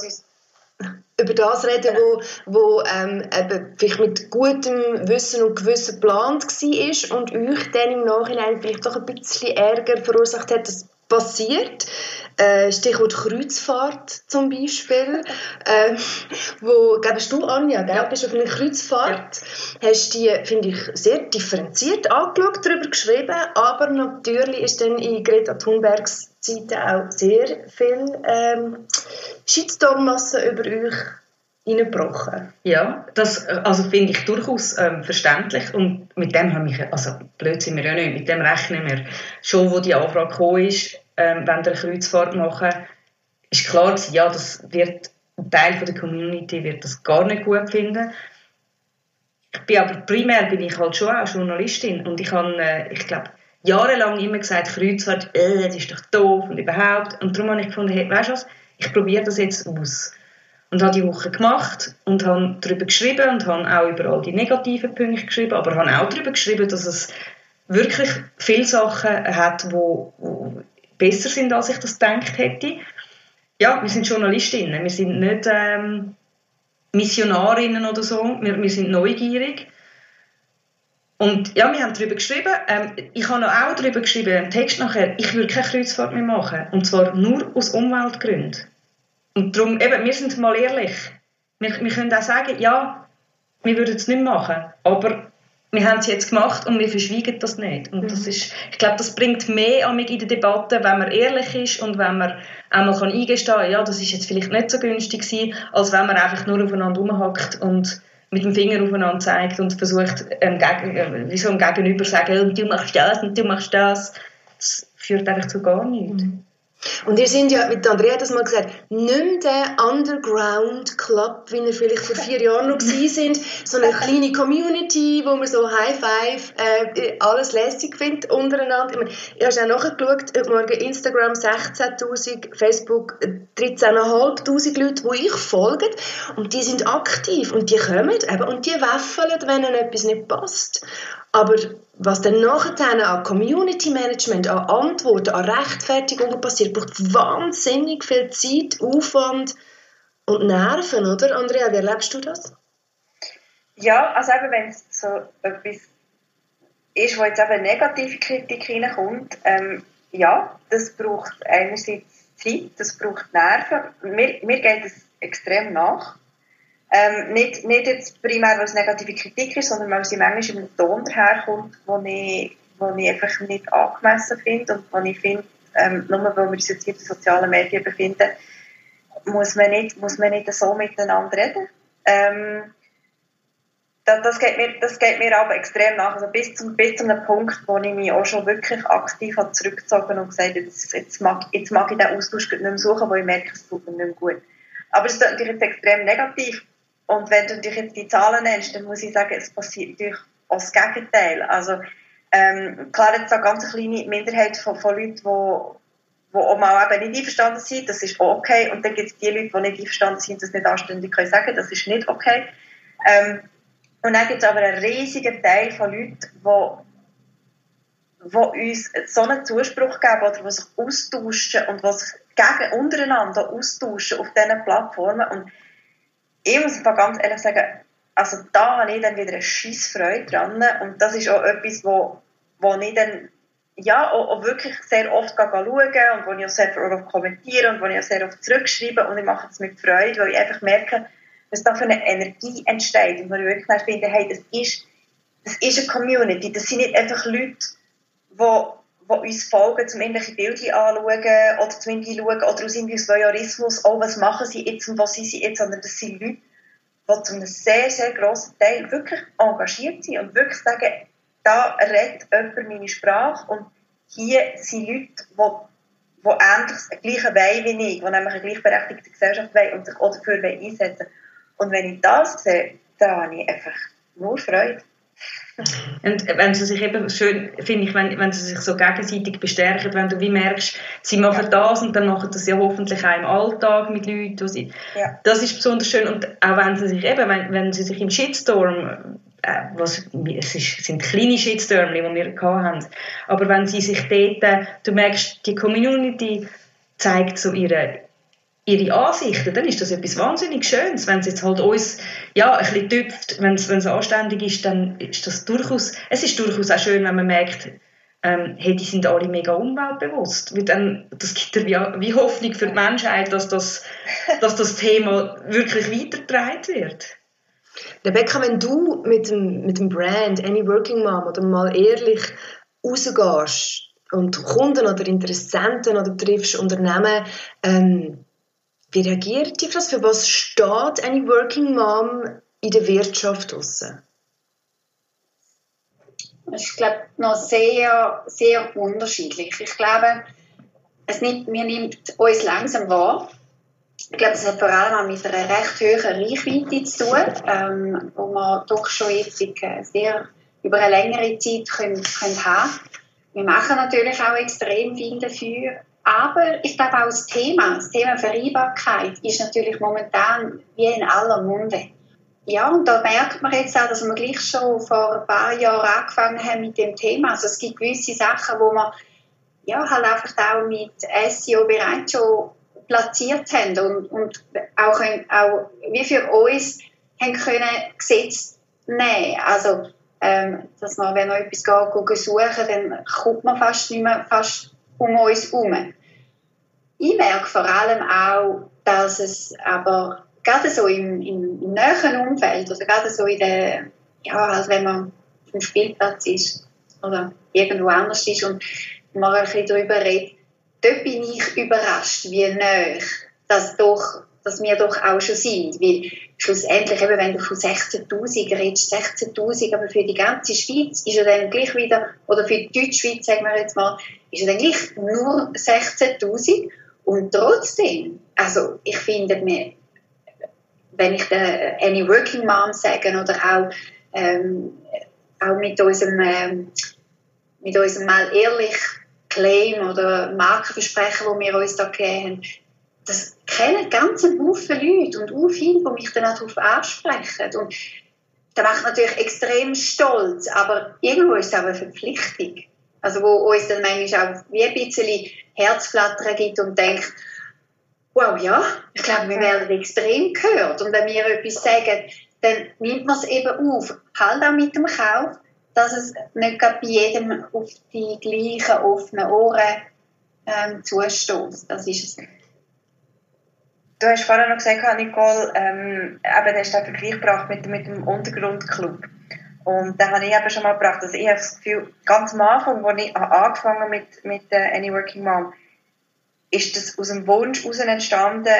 über das reden, wo, wo ähm, eben vielleicht mit gutem Wissen und Gewissen geplant war und euch dann im Nachhinein vielleicht doch ein bisschen Ärger verursacht hat, dass passiert. Äh, Stichwort Kreuzfahrt zum Beispiel. äh, wo, glaubst du, Anja, gell? Ja. bist auf einer Kreuzfahrt, ja. hast die, finde ich, sehr differenziert angeschaut, darüber geschrieben, aber natürlich ist dann in Greta Thunbergs Zeit auch sehr viel ähm, Shitstorm-Masse über euch reingebrochen. Ja, das also finde ich durchaus ähm, verständlich und mit dem haben wir, also blöd sind wir ja nicht, mit dem rechnen wir. Schon, wo die Anfrage gekommen ist, ähm, wenn wir eine Kreuzfahrt machen, ist klar gewesen, ja, das wird, ein Teil von der Community wird das gar nicht gut finden. Ich bin aber primär bin ich halt schon auch Journalistin und ich habe, äh, ich glaube, jahrelang immer gesagt, Kreuzfahrt, äh, das ist doch doof und überhaupt. Und darum habe ich gefunden, hey, weißt du was, ich probiere das jetzt aus. Und habe die Woche gemacht und habe darüber geschrieben und habe auch über all die negativen Punkte geschrieben, aber habe auch darüber geschrieben, dass es wirklich viele Sachen hat, die besser sind, als ich das gedacht hätte. Ja, wir sind Journalistinnen, wir sind nicht ähm, Missionarinnen oder so, wir, wir sind neugierig. Und ja, wir haben darüber geschrieben. Ähm, ich habe auch darüber geschrieben, im Text nachher, ich würde keine Kreuzfahrt mehr machen. Und zwar nur aus Umweltgründen. Und darum, eben, wir sind mal ehrlich. Wir, wir können auch sagen, ja, wir würden es nicht machen. Aber wir haben es jetzt gemacht und wir verschweigen das nicht. Und das mhm. ist, ich glaube, das bringt mehr an mich in der Debatte, wenn man ehrlich ist und wenn man einmal kann eingestehen kann, ja, das ist jetzt vielleicht nicht so günstig gewesen, als wenn man einfach nur aufeinander rumhackt und mit dem Finger aufeinander zeigt und versucht, ähm, gegen, äh, wie so ein Gegenüber zu sagen, du machst das und du machst das. Das führt einfach zu gar nichts. Mhm. Und ihr sind ja, mit Andrea hat das mal gesagt, nicht der Underground Club, wie ihr vielleicht vor vier Jahren noch sind, sondern eine kleine Community, wo man so High Five äh, alles lässig findet untereinander. Ich, meine, ich habe auch nachgeschaut, heute Morgen Instagram 16'000, Facebook 13'500 Leute, die ich folge und die sind aktiv und die kommen eben und die wäffeln, wenn ihnen etwas nicht passt. Aber was dann nachher an Community Management, an Antworten, an Rechtfertigungen passiert, braucht wahnsinnig viel Zeit, Aufwand und Nerven, oder? Andrea, wie erlebst du das? Ja, also eben, wenn es so etwas ist, wo jetzt eben negative Kritik reinkommt, ähm, ja, das braucht einerseits Zeit, das braucht Nerven. Mir, mir geht es extrem nach. Ähm, nicht, nicht jetzt primär, weil es negative Kritik ist, sondern weil sie manchmal einem Ton daherkommt, wo ich, ich einfach nicht angemessen finde und wo ich finde, ähm, nur weil wir uns jetzt in den sozialen Medien befinden, muss man nicht, muss man nicht so miteinander reden. Ähm, das, das, geht mir, das geht mir aber extrem nach. Also bis, zum, bis zu einem Punkt, wo ich mich auch schon wirklich aktiv habe zurückgezogen und gesagt habe, jetzt, jetzt, mag, jetzt mag ich den Austausch nicht mehr suchen, weil ich merke, es tut mir nicht mehr gut. Aber es ist natürlich jetzt extrem negativ. Und wenn du dich jetzt die Zahlen nennst, dann muss ich sagen, es passiert natürlich auch das Gegenteil. Also, ähm, klar, jetzt eine ganz kleine Minderheit von, von Leuten, die die auch mal eben nicht einverstanden sind, das ist auch okay. Und dann gibt es die Leute, die nicht einverstanden sind, das nicht anständig können sagen, das ist nicht okay. Ähm, und dann gibt es aber einen riesigen Teil von Leuten, die, die uns so einen Zuspruch geben oder die sich austauschen und die sich gegen, untereinander austauschen auf diesen Plattformen. Und ich muss ganz ehrlich sagen, also da habe ich dann wieder eine scheisse Freude dran. Und das ist auch etwas, wo, wo ich dann ja, auch, auch wirklich sehr oft schauen und wo ich auch sehr oft kommentiere und wo ich auch sehr oft zurückschreibe. Und ich mache es mit Freude, weil ich einfach merke, was da für eine Energie entsteht. Und wo ich wirklich finde, hey, das ist, das ist eine Community, das sind nicht einfach Leute, die die uns folgen, zum irgendwelche Bilder anschauen oder irgendwie schauen oder aus irgendwie Voyeurismus, oh, was machen sie jetzt und was sind sie jetzt, sondern das sind Leute, die zu einem sehr, sehr grossen Teil wirklich engagiert sind und wirklich sagen, da redet jemand meine Sprache und hier sind Leute, die, die das Gleiche wollen wie ich, die nämlich eine gleichberechtigte Gesellschaft wollen und sich auch dafür einsetzen Und wenn ich das sehe, dann habe ich einfach nur Freude. Und wenn sie sich eben schön, finde ich, wenn, wenn sie sich so gegenseitig bestärken, wenn du wie merkst, sie machen ja. das und dann machen das ja hoffentlich auch im Alltag mit Leuten, sie, ja. das ist besonders schön und auch wenn sie sich eben, wenn, wenn sie sich im Shitstorm äh, was, es ist, sind kleine Shitstorms, die wir hatten, aber wenn sie sich dort, du merkst, die Community zeigt so ihre ihre Ansichten, dann ist das etwas wahnsinnig Schönes. Wenn es jetzt halt uns ja, ein bisschen tüpft, wenn es, anständig ist, dann ist das durchaus, es ist durchaus auch schön, wenn man merkt, ähm, hey, die sind alle mega umweltbewusst. Weil dann, das gibt ja wie, wie Hoffnung für die Menschheit, dass das, dass das Thema wirklich weitergetragen wird. Rebecca, wenn du mit dem, mit dem Brand Any Working Mom oder mal ehrlich rausgehst und Kunden oder Interessenten oder triffst Unternehmen, ähm, wie reagiert ihr das? Für was steht eine Working Mom in der Wirtschaft draussen? Ich glaube, noch sehr, sehr unterschiedlich. Ich glaube, es nimmt, mir nimmt uns langsam wahr. Ich glaube, es hat vor allem auch mit einer recht hohen Reichweite zu tun, ähm, wo wir doch schon jetzt sehr über eine längere Zeit können, können haben Wir machen natürlich auch extrem viel dafür, aber ich glaube auch das Thema, das Thema Vereinbarkeit ist natürlich momentan wie in aller Munde. Ja, und da merkt man jetzt auch, dass wir gleich schon vor ein paar Jahren angefangen haben mit dem Thema. Also es gibt gewisse Sachen, wo man ja, halt einfach auch mit SEO bereits schon platziert haben und, und auch, auch wie für uns haben können Gesetze nehmen. Also, ähm, dass man, wenn man etwas geht, suchen, dann kommt man fast nicht mehr fast um uns herum. Ich merke vor allem auch, dass es aber gerade so im, im, näheren Umfeld, oder gerade so in der, ja, also wenn man dem Spielplatz ist oder irgendwo anders ist und man ein bisschen darüber redet, dort bin ich überrascht, wie nah das doch, dass wir doch auch schon sind. Weil schlussendlich, eben, wenn du von 16.000 redest, 16.000, aber für die ganze Schweiz ist ja dann gleich wieder, oder für die Deutschschweiz, sagen wir jetzt mal, ist ja dann gleich nur 16.000. Und trotzdem, also ich finde, wir, wenn ich der Any Working Mom sage oder auch, ähm, auch mit unserem, ähm, mit unserem mal ehrlich Claim oder Markenversprechen, wo wir uns da gegeben haben, das kennen ganz einen Haufen Leute und auch viele, die mich dann auch darauf ansprechen. Und das macht natürlich extrem stolz, aber irgendwo ist es auch eine Verpflichtung. Also wo uns dann manchmal auch wie ein bisschen Herzflattern gibt und denkt, wow, ja, ich glaube, wir werden extrem gehört. Und wenn wir etwas sagen, dann nimmt man es eben auf. Halt auch mit dem Kauf, dass es nicht bei jedem auf die gleichen offenen Ohren ähm, zustößt. Das ist es. Du hast vorhin noch gesagt, Nicole, ähm, eben, hast den Vergleich gebracht mit, mit dem Untergrundclub. Und da habe ich eben schon mal gebracht, dass ich habe das Gefühl, ganz am Anfang, als ich angefangen mit, mit äh, Any Working Mom, ist das aus dem Wunsch heraus entstanden,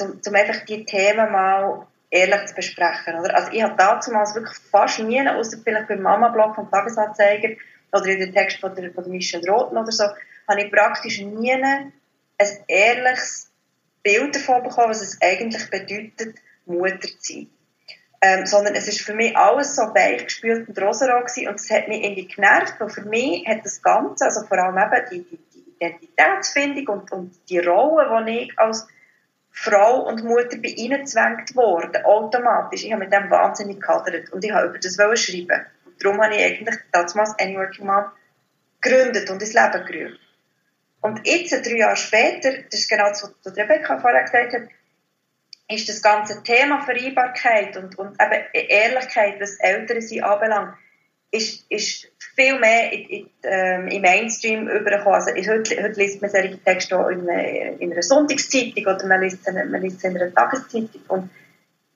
um, einfach die Themen mal ehrlich zu besprechen. Oder? Also ich habe damals wirklich fast nie, außer vielleicht beim Mama-Blog vom Tagesanzeiger oder in den Text von der, von Michelle Roten oder so, habe ich praktisch nie ein ehrliches Bild davon bekommen, was es eigentlich bedeutet, Mutter zu sein. Ähm, sondern es ist für mich alles so weich gespült und rosarot gewesen und es hat mich irgendwie genervt, weil für mich hat das Ganze, also vor allem eben die, die, die Identitätsfindung und, und die Rolle, die ich als Frau und Mutter bei ihnen zwängt worden, automatisch. Ich habe mit dem wahnsinnig gehadert und ich habe über das schreiben. Und darum habe ich eigentlich damals Any Working Mom gegründet und ins Leben gerufen. Und jetzt, drei Jahre später, das ist genau das, was Rebecca vorher gesagt hat, ist das ganze Thema Vereinbarkeit und, und eben Ehrlichkeit, was Eltern sie anbelangt, ist, ist viel mehr in, in, ähm, im Mainstream übergekommen. Also heute, heute liest man solche Texte auch in, einer, in einer Sonntagszeitung oder man liest, man liest in einer Tageszeitung. Und,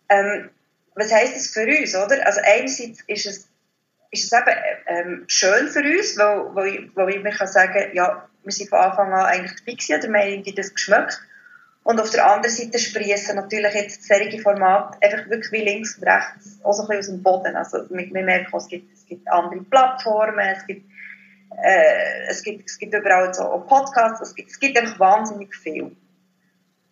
ähm, was heisst das für uns, oder? Also einerseits ist es, ist es eben ähm, schön für uns, weil, weil, weil ich mir kann sagen, ja, wir sind von Anfang an eigentlich dabei oder wir haben das geschmeckt. Und auf der anderen Seite sprießen natürlich jetzt solche Formate einfach wirklich wie links und rechts auch so ein bisschen aus dem Boden. Also wir merken, es gibt, es gibt andere Plattformen, es gibt, äh, es gibt, es gibt überall so Podcasts, es gibt, es gibt einfach wahnsinnig viel.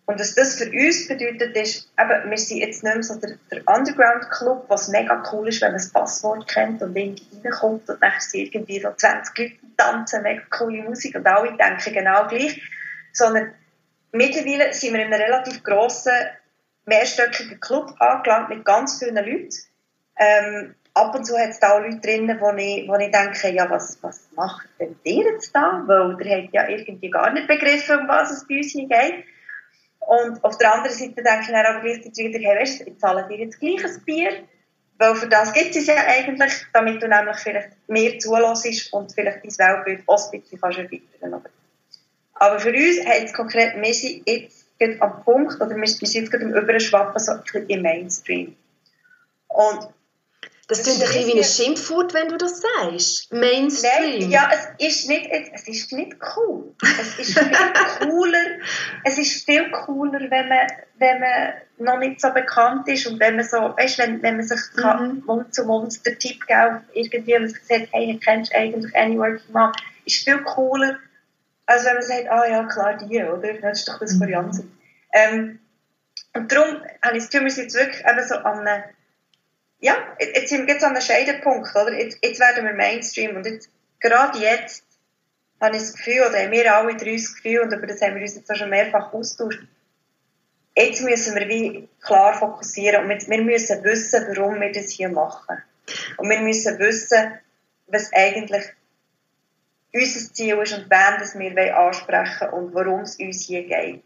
Und was das für uns bedeutet, ist, eben, wir sind jetzt nicht mehr so der, der Underground-Club, was mega cool ist, wenn man das Passwort kennt und irgendwie reinkommt und dann sind irgendwie so 20 Leute tanzen, mega coole Musik und alle denken genau gleich. Sondern mittlerweile sind wir in einem relativ grossen, mehrstöckigen Club angelangt mit ganz vielen Leuten. Ähm, ab und zu hat es da auch Leute drin, wo ich, wo ich denke, ja, was, was macht denn ihr jetzt da? Weil ihr habt ja irgendwie gar nicht begriffen, um was es bei uns hier geht. Und auf der anderen Seite denke ich dann auch gleichzeitig wieder, hey, weißt du, ich zahle dir jetzt gleich ein Bier, weil für das gibt es ja eigentlich, damit du nämlich vielleicht mehr zulässt und vielleicht dein Weltbild auch ein bisschen kannst erweitern Aber für uns heißt es konkret, wir sind jetzt am Punkt, oder wir sind jetzt gerade am Überschwappen, so ein bisschen im Mainstream. Und das klingt ein bisschen wie ein Schimpfwort, wenn du das sagst. Mainstream. Nein, ja, es ist nicht, es ist nicht cool. Es ist viel cooler, es ist viel cooler, wenn man, wenn man noch nicht so bekannt ist und wenn man so, weißt, wenn, wenn man sich mhm. Mund zu Mund den Tipp gibt, irgendwie, wenn man sich sagt, hey, kennst du eigentlich Any Working Mom, ist viel cooler, als wenn man sagt, ah ja, klar, die, oder? Das ist doch das mhm. Jansen. Ähm, und darum habe ich das Gefühl, wir sind jetzt wirklich eben so an einem ja, jetzt sind wir jetzt an einem Scheidepunkt, oder? Jetzt, jetzt werden wir Mainstream und jetzt, gerade jetzt, habe ich das Gefühl, oder haben wir alle drei das Gefühl, und über das haben wir uns jetzt auch schon mehrfach austauscht, jetzt müssen wir wie klar fokussieren und wir müssen wissen, warum wir das hier machen. Und wir müssen wissen, was eigentlich unser Ziel ist und wen das wir ansprechen wollen und worum es uns hier geht.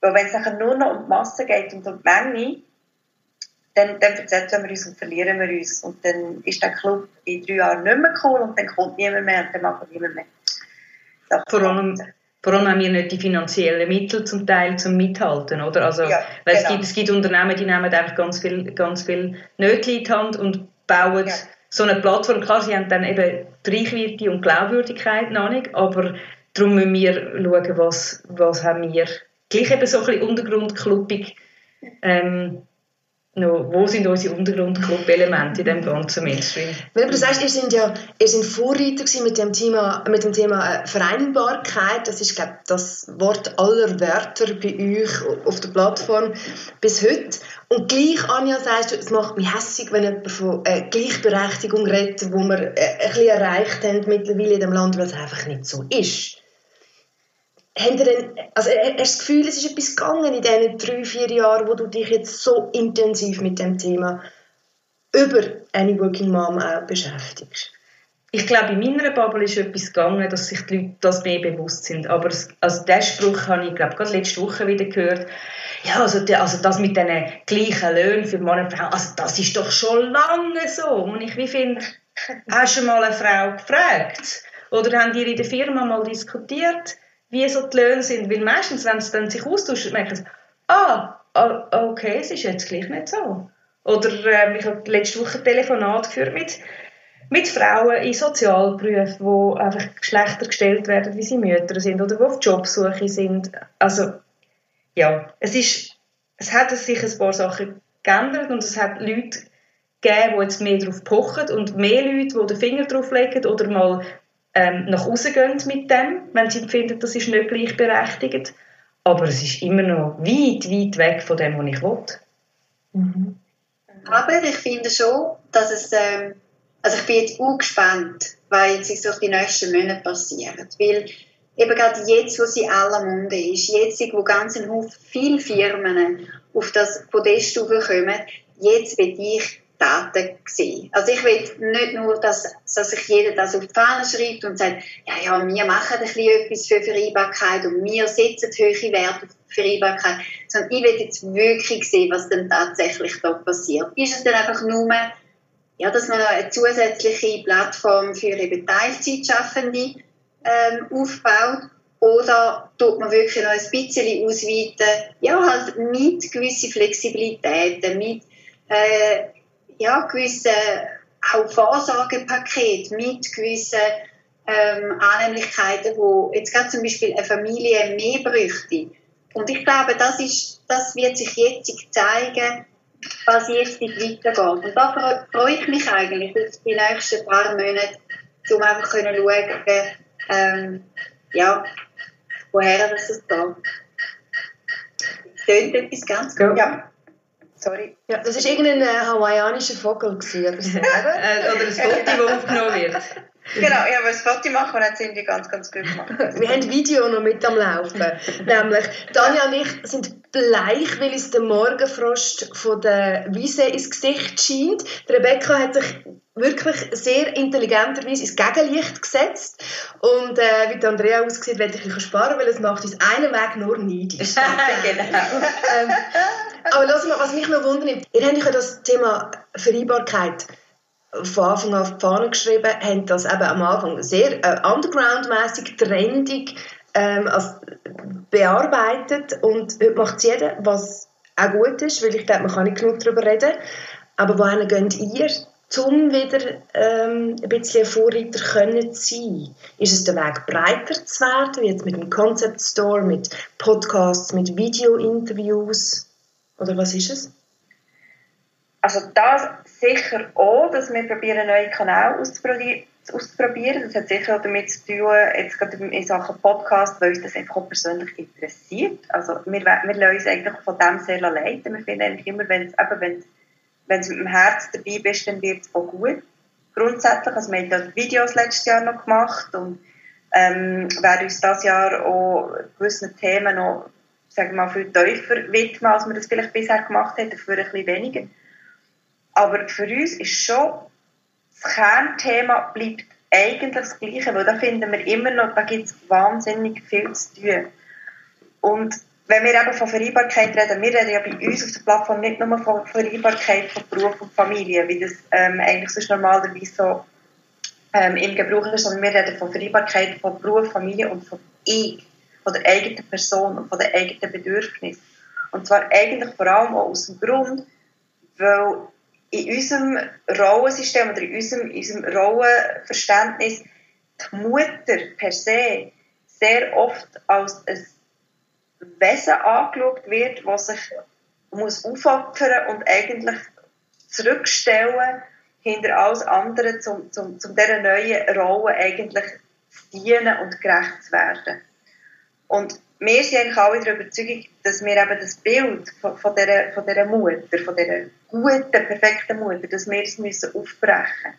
Weil wenn es nachher nur noch um die Masse geht und um die Menge, dann, dann versetzen wir uns und verlieren wir uns. Und dann ist der Club in drei Jahren nicht mehr cool und dann kommt niemand mehr und dann macht niemand mehr. Vor allem, vor allem haben wir nicht die finanziellen Mittel zum Teil zum Mithalten, oder? Also, ja, weil genau. es, gibt, es gibt Unternehmen, die nehmen einfach ganz viel, ganz viel Nötchen in die Hand und bauen ja. so eine Plattform, klar, sie haben dann eben die Reichweite und Glaubwürdigkeit noch nicht, aber darum müssen wir schauen, was, was haben wir gleich eben so ein bisschen untergrundkluppig ähm, noch, wo sind unsere Untergrundclub-Elemente in dem ganzen Mainstream? Weil du sagst, ihr seid ja ihr seid Vorreiter mit dem Thema, mit dem Thema äh, Vereinbarkeit. Das ist, glaube das Wort aller Wörter bei euch auf der Plattform bis heute. Und gleich, Anja, sagst du, es macht mich hässlich, wenn jemand von äh, Gleichberechtigung redet, wo wir äh, ein bisschen erreicht haben mittlerweile in dem Land, weil es einfach nicht so ist. Habt ihr also hast du das Gefühl, es ist etwas gegangen in diesen drei, vier Jahren, wo du dich jetzt so intensiv mit dem Thema über eine Working Mom auch beschäftigst? Ich glaube, in meiner Bubble ist etwas gegangen, dass sich die Leute das mehr bewusst sind. Aber also diesen Spruch habe ich, glaube gerade letzte Woche wieder gehört. Ja, also, die, also das mit diesen gleichen Löhnen für Mann und Frau, also das ist doch schon lange so. Und ich finde, hast du mal eine Frau gefragt? Oder haben die in der Firma mal diskutiert? Wie so die Löhne sind. Weil meistens, wenn sie dann sich austauschen, merken sie, ah, okay, es ist jetzt gleich nicht so. Oder äh, ich habe letzte Woche ein Telefonat geführt mit, mit Frauen in Sozialberufen, wo einfach Geschlechter gestellt werden, wie sie Mütter sind oder die auf Jobsuche sind. Also, ja, es ist, es hat sich ein paar Sachen geändert und es hat Leute gegeben, die jetzt mehr darauf pochen und mehr Leute, die den Finger drauf legen oder mal ähm, nach Hause gehen mit dem, wenn sie finden, das ist nicht gleichberechtigt. Aber es ist immer noch weit, weit weg von dem, was ich will. Mhm. Aber ich finde schon, dass es, ähm, also ich bin jetzt auch gespannt, was jetzt durch die nächsten Monate passiert. Weil eben gerade jetzt, wo sie aller Munde ist, jetzt, wo ganz ein Haufen viele Firmen auf das Podest kommen, jetzt will ich Daten gesehen. Also ich will nicht nur, dass, dass sich jeder das auf die Fahne schreibt und sagt, ja, ja, wir machen ein bisschen etwas für Vereinbarkeit und wir setzen hohe Werte auf Vereinbarkeit, sondern ich will jetzt wirklich sehen, was denn tatsächlich da passiert. Ist es dann einfach nur, ja, dass man eine zusätzliche Plattform für eben Teilzeitschaffende ähm, aufbaut oder tut man wirklich noch ein bisschen ausweiten, ja, halt mit gewissen Flexibilitäten, mit äh, ja, gewisse auch Vorsorgepaket mit gewissen ähm, Annehmlichkeiten, wo jetzt gerade zum Beispiel eine Familie mehr bräuchte. Und ich glaube, das, ist, das wird sich jetzt zeigen, was jetzt weitergeht. Und da freue ich mich eigentlich auf die nächsten paar Monate, um einfach zu schauen, ähm, ja, woher das geht. Das klingt etwas ganz gut. Ja. Sorry. Ja, das war irgendein äh, hawaiianischer Vogel. Gewesen, oder, so, äh, oder ein Foto, das aufgenommen wird. Genau, ich habe ein Foto machen und dann sind die ganz, ganz gut gemacht. Wir haben Video noch mit am Laufen. Nämlich, Tanja und ich sind bleich, weil uns der Morgenfrost von der Wiese ins Gesicht scheint. Rebecca hat sich wirklich sehr intelligenterweise ins Gegenlicht gesetzt. Und äh, wie die Andrea aussieht, werde ich ein sparen, weil es macht uns einen Weg nur neidisch. genau. ähm, aber lass mal, was mich noch wundert, ihr habt ja das Thema Vereinbarkeit von Anfang an auf die Fahne geschrieben, haben das eben am Anfang sehr äh, underground-mäßig, trendig ähm, als bearbeitet und heute macht es jeder, was auch gut ist, weil ich glaube, man kann nicht genug darüber reden. Aber wohin geht ihr, um wieder ähm, ein bisschen Vorreiter können sein? Ist es der Weg, breiter zu werden, wie jetzt mit dem Concept Store, mit Podcasts, mit Video-Interviews? Oder was ist es? Also das sicher auch, dass wir probieren, neue Kanäle auszuprobieren. auszuprobieren. Das hat sicher auch damit zu tun, jetzt gerade in Sachen Podcast, weil uns das einfach auch persönlich interessiert. Also wir, wir lassen uns eigentlich von dem sehr leiten. Wir finden eigentlich immer, wenn es wenn, wenn mit dem Herz dabei bist, dann wird es auch gut. Grundsätzlich, also wir haben da Videos letztes Jahr noch gemacht und ähm, werden uns dieses Jahr auch gewissen Themen noch sagen mal, viel tiefer widmen, als wir das vielleicht bisher gemacht haben, dafür ein bisschen weniger. Aber für uns ist schon, das Kernthema bleibt eigentlich das Gleiche, weil da finden wir immer noch, da gibt es wahnsinnig viel zu tun. Und wenn wir eben von Vereinbarkeit reden, wir reden ja bei uns auf der Plattform nicht nur von Vereinbarkeit von Beruf und Familie, wie das ähm, eigentlich sonst normalerweise so ähm, im Gebrauch ist, sondern wir reden von Vereinbarkeit von Beruf, Familie und von ich, von der eigenen Person und von den eigenen Bedürfnissen. Und zwar eigentlich vor allem auch aus dem Grund, weil in unserem Rollensystem oder in unserem, in unserem Rollenverständnis die Mutter per se sehr oft als ein Wesen angeschaut wird, das sich muss aufopfern und eigentlich zurückstellen hinter alles andere, um, um, um dieser neuen Rolle eigentlich zu dienen und gerecht zu werden. Und wir sind eigentlich alle der Überzeugung, dass wir eben das Bild von, von, dieser, von dieser Mutter, von dieser guten, perfekten Mutter, dass wir es müssen aufbrechen.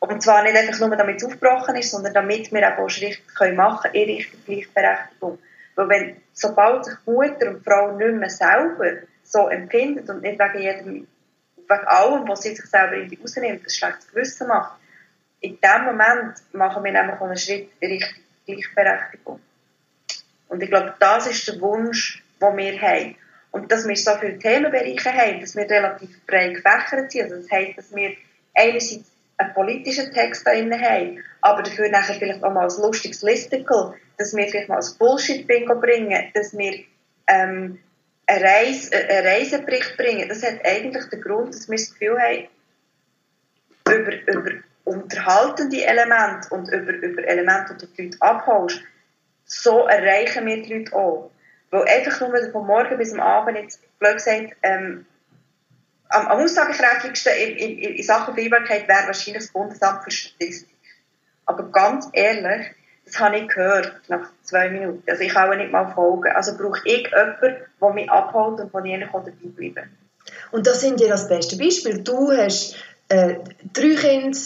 Und zwar nicht einfach nur, damit es aufgebrochen ist, sondern damit wir auch Schritte machen können in Richtung Gleichberechtigung. Weil wenn, sobald sich Mutter und Frau nicht mehr selber so empfindet und nicht wegen jedem, wegen allem, was sie sich selber in die rausnimmt, das schlechtes Gewissen macht, in dem Moment machen wir nämlich einen Schritt in Richtung Gleichberechtigung. Und ich glaube, das ist der Wunsch, den wir haben. Und dass wir so viele Themenbereiche haben, dass wir relativ breit gefächert sind. Also das heisst, dass wir einerseits einen politischen Text da drin haben, aber dafür nachher vielleicht auch mal ein lustiges Listicle, dass wir vielleicht mal ein Bullshit-Bingo bringen, dass wir ähm, einen, Reise, einen Reisebericht bringen. Das hat eigentlich den Grund, dass wir das Gefühl haben, über, über unterhaltende Elemente und über, über Elemente, die du die Leute abholst, so erreichen wir die Leute auch. Weil einfach nur von morgen bis am Abend, jetzt blöd gesagt, ähm, am, am aussagekräftigsten in, in, in Sachen Vereinbarkeit wäre wahrscheinlich das Bundesamt für Statistik. Aber ganz ehrlich, das habe ich gehört nach zwei Minuten. Also ich kann auch nicht mal folgen. Also brauche ich jemanden, der mich abholt und von ich dabei bleiben Und das sind ja das beste Beispiel. Du hast äh, drei Kinder,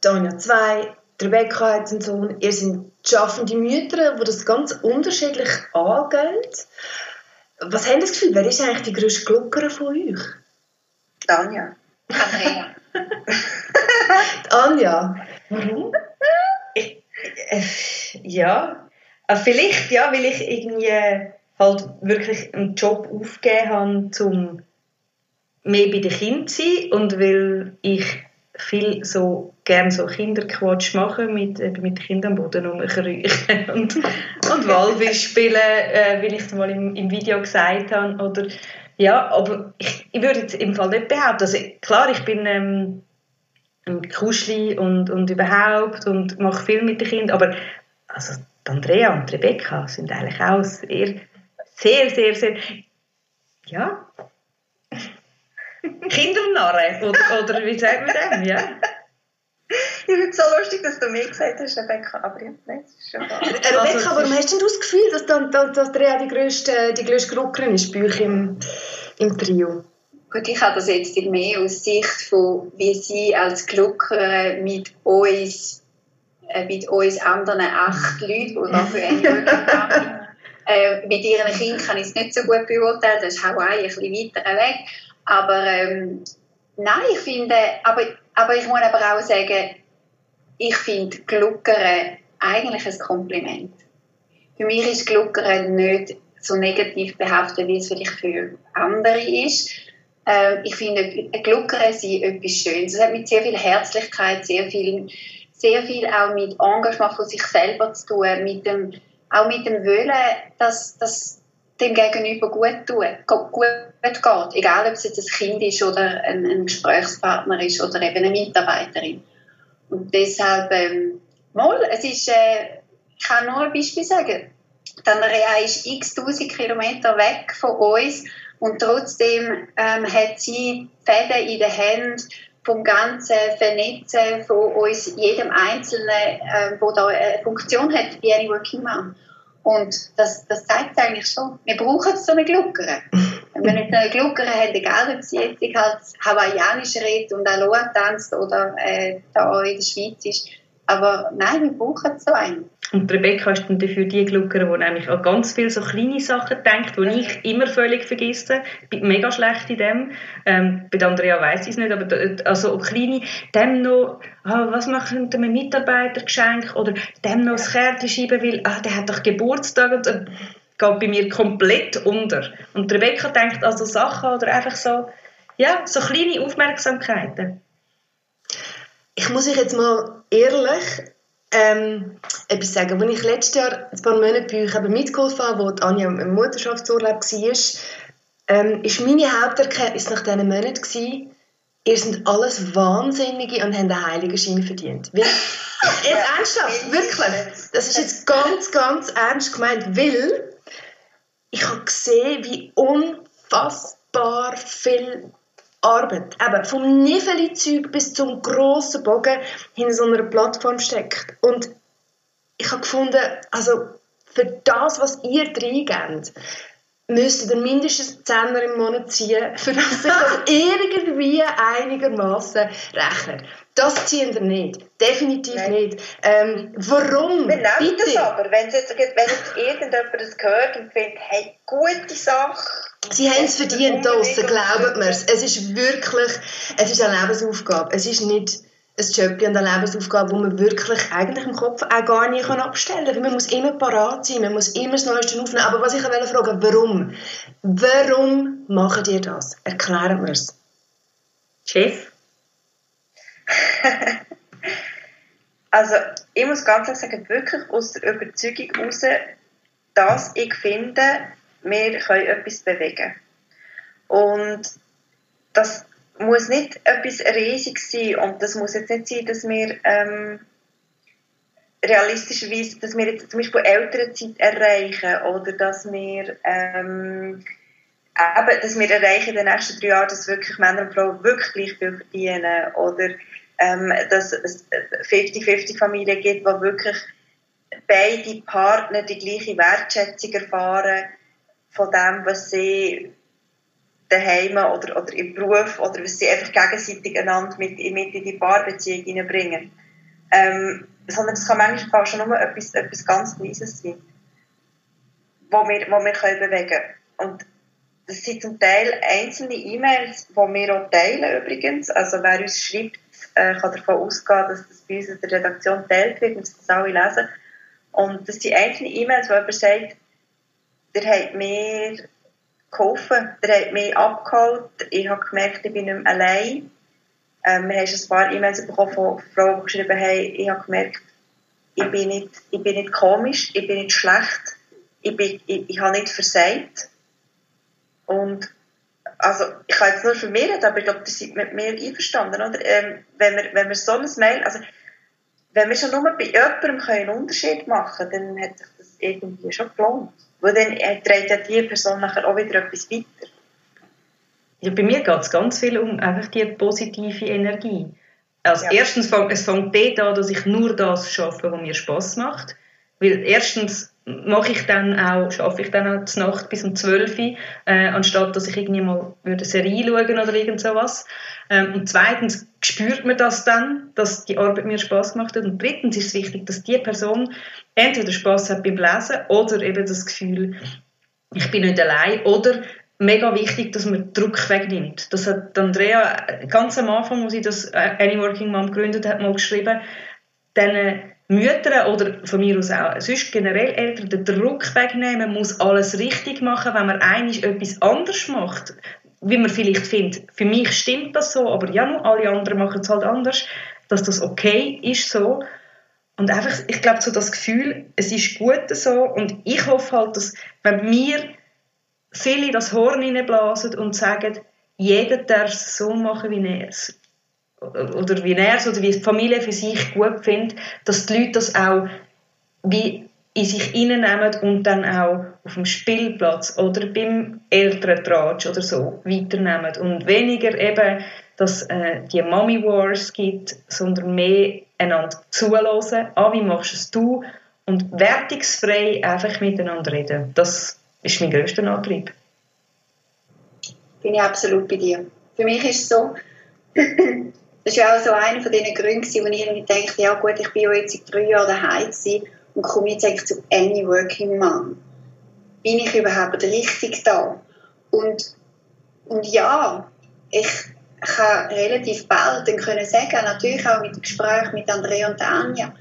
Tanja zwei, Rebecca hat einen Sohn. Ihr seid schaffende Mütter, die das ganz unterschiedlich angehen. Was haben das Gefühl? Wer ist eigentlich die grösste Gluckere von euch? Tanja. Andrea. Anja. Warum? Ich, äh, ja, äh, vielleicht ja, weil ich irgendwie halt wirklich einen Job aufgegeben habe, um mehr bei den Kindern zu sein und weil ich viel so gerne so Kinderquatsch machen mit, mit den Kindern am Boden rumkriechen und, und Walfisch spielen, äh, wie ich mal im, im Video gesagt habe. Oder, ja, aber ich, ich würde jetzt im Fall nicht behaupten, also klar, ich bin ähm, ein Kuschli und, und überhaupt und mache viel mit den Kindern, aber also Andrea und Rebecca sind eigentlich auch sehr, sehr, sehr, sehr, ja, Kindernarren, oder, oder wie sagt man dem, ja? Ich finde es so lustig, dass du mir gesagt hast, Rebecca, aber ja, nein, das ist schon wahr. Äh, Rebecca, Also, warum hast denn du das Gefühl, dass, dann, dass, dass Andrea die grösste, die grösste Gluckerin ist bei euch im, im Trio? Gut, ich habe das jetzt mehr aus Sicht von, wie sie als Glucker mit uns, äh, mit uns anderen acht Leuten, die da für eine Wirkung haben, äh, mit ihren Kindern kann ich es nicht so gut beurteilen, das ist Hawaii ein bisschen weiter weg. Aber ähm, nein, ich finde, aber, aber ich muss aber auch sagen, ich finde Gluckern eigentlich ein Kompliment. Für mich ist Gluckern nicht so negativ behaftet, wie es vielleicht für andere ist. Ähm, ich finde, Gluckern sind etwas Schönes. Es hat mit sehr viel Herzlichkeit, sehr viel, sehr viel auch mit Engagement von sich selber zu tun, mit dem, auch mit dem Wollen, dass, dass dem Gegenüber gut, tun, gut geht. Egal, ob es jetzt ein Kind ist oder ein, ein Gesprächspartner ist oder eben eine Mitarbeiterin. Und deshalb, ähm, mal, es ist, äh, ich kann nur ein Beispiel sagen. Die Andrea ist x tausend Kilometer weg von uns und trotzdem ähm, hat sie Fäden in den Händen vom ganzen Vernetzen von uns, jedem Einzelnen, äh, wo da eine Funktion hat, wie eine Working Mom. Und das, das zeigt es eigentlich schon. Wir brauchen so eine Gluckere. Wenn wir nicht eine Gluckere haben, egal ob sie jetzt halt hawaiianisch redet und Aloha tanzt oder äh, da in der Schweiz ist. Aber nein, wir brauchen so einen. Und Rebecca ist dann dafür die Gluckerin, die nämlich an ganz viele so kleine Sachen denkt, die ich immer völlig vergesse. Ich bin mega schlecht in dem. Ähm, bei Andrea weiss ich es nicht, aber also auch kleine, dem noch, ah, was machen wir Mitarbeitergeschenk oder dem noch das Kärtchen schreiben will, ah, der hat doch Geburtstag und so. geht bei mir komplett unter. Und Rebecca denkt an so Sachen oder einfach so, ja, so kleine Aufmerksamkeiten. Ich muss euch jetzt mal ehrlich ähm, etwas sagen. Als ich letztes Jahr ein paar Monate bei euch mitgeholfen habe, wo Anja im Mutterschaftsurlaub war, ähm, ist meine Haupterkenntnis nach diesen Monaten gewesen, ihr seid alles Wahnsinnige und habt einen Heiligenschein verdient. Weil, jetzt ernsthaft, wirklich, das ist jetzt ganz, ganz ernst gemeint, weil ich habe gesehen, wie unfassbar viel Arbeit, eben vom Niveli-Zeug bis zum grossen Bogen hinter so einer Plattform steckt. Und ich habe gefunden, also für das, was ihr reingebt, müsstet ihr mindestens 10 im Monat ziehen, für dass sich das irgendwie einigermaßen rechnet. Das ziehen wir nicht. Definitiv Nein. nicht. Ähm, warum? Wir nehmen Bitte? das aber. Wenn jetzt, wenn jetzt irgendjemand das hört und findet, hey, gute Sache. Sie haben es verdient draussen, glaubt mir es. Es ist wirklich, es ist eine Lebensaufgabe. Es ist nicht ein Job und eine Lebensaufgabe, die man wirklich eigentlich im Kopf auch gar nicht abstellen kann. Man muss immer parat sein, man muss immer das Neueste aufnehmen. Aber was ich wollte fragen, warum? Warum macht ihr das? Erklären wir es. Chef? also, ich muss ganz ehrlich sagen, wirklich aus der Überzeugung heraus, dass ich finde, wir können etwas bewegen. Und das muss nicht etwas riesig sein und das muss jetzt nicht sein, dass wir ähm, realistischerweise, dass wir jetzt zum Beispiel Elternzeit erreichen oder dass wir ähm, eben, dass wir erreichen in den nächsten drei Jahren, dass wirklich Männer und Frauen wirklich gleich viel verdienen oder ähm, dass es 50-50 Familien gibt, wo wirklich beide Partner die gleiche Wertschätzung erfahren von dem, was sie daheim oder, oder im Beruf oder was sie einfach gegenseitig einander mit, mit in die Paarbeziehung hineinbringen. Ähm, sondern es kann manchmal schon nur etwas, etwas ganz Kleines sein, wo wir, wo wir können bewegen können. Und das sind zum Teil einzelne E-Mails, die wir auch teilen übrigens. Also wer uns schreibt, äh, kann davon ausgehen, dass das bei uns in der Redaktion geteilt wird und das alle lesen. Und das sind einzelne E-Mails, wo jemand sagt, der hat mir geholfen. Der hat mich abgeholt. Ich habe gemerkt, ich bin nicht mehr allein. Ähm, wir haben ein paar E-Mails bekommen von Frauen, die geschrieben haben, ich habe gemerkt, ich bin nicht, ich bin nicht komisch, ich bin nicht schlecht, ich, bin, ich, ich habe nicht versagt. Und also, ich kann jetzt nur für mich reden, aber ich glaube, ihr seid mit mir einverstanden, oder? Ähm, wenn, wir, wenn wir so ein Mail, also, wenn wir schon nur bei jemandem einen Unterschied machen können, dann hat sich das irgendwie schon gelohnt. Weil dann äh, trägt ja die Person nachher auch wieder etwas weiter. Ja, bei mir geht es ganz viel um einfach die positive Energie. Also ja. erstens fängt es fängt dort an, dass ich nur das schaffe, was mir Spaß macht. Weil erstens mache ich dann auch, schaffe ich dann auch die Nacht bis um 12 Uhr, äh, anstatt dass ich irgendwie mal eine Serie schauen oder irgend sowas. Ähm, und zweitens spürt man das dann, dass die Arbeit mir Spaß gemacht hat. Und drittens ist es wichtig, dass die Person entweder Spaß hat beim Lesen oder eben das Gefühl, ich bin nicht allein oder mega wichtig, dass man Druck wegnimmt. Das hat Andrea ganz am Anfang, als sie das äh, Any Working Mom gegründet hat, mal geschrieben. Dann Mütter oder von mir aus auch sonst generell Eltern den Druck wegnehmen, man muss alles richtig machen, wenn man eigentlich etwas anders macht, wie man vielleicht findet, für mich stimmt das so, aber ja, nur alle anderen machen es halt anders, dass das okay ist so. Und einfach, ich glaube, so das Gefühl, es ist gut so und ich hoffe halt, dass, wenn wir viele das Horn hineinblasen und sagen, jeder darf es so machen, wie er es oder wie er es oder wie die Familie für sich gut findet, dass die Leute das auch wie in sich hineinnehmen und dann auch auf dem Spielplatz oder beim Elterntratsch oder so weiternehmen und weniger eben, dass äh, die Mommy Wars gibt, sondern mehr einander zuhören, ah, wie machst es du und wertungsfrei einfach miteinander reden. Das ist mein grösster Antrieb. Bin ich absolut bei dir. Für mich ist es so, das war auch so einer von diesen Gründen, wo ich irgendwie dachte, ja gut, ich bin ja jetzt seit drei Jahren daheim und komme jetzt eigentlich zu Any Working Mom. Bin ich überhaupt richtig da? Und, und ja, ich kann relativ bald dann können sagen, natürlich auch mit dem Gespräch mit Andrea und Anja,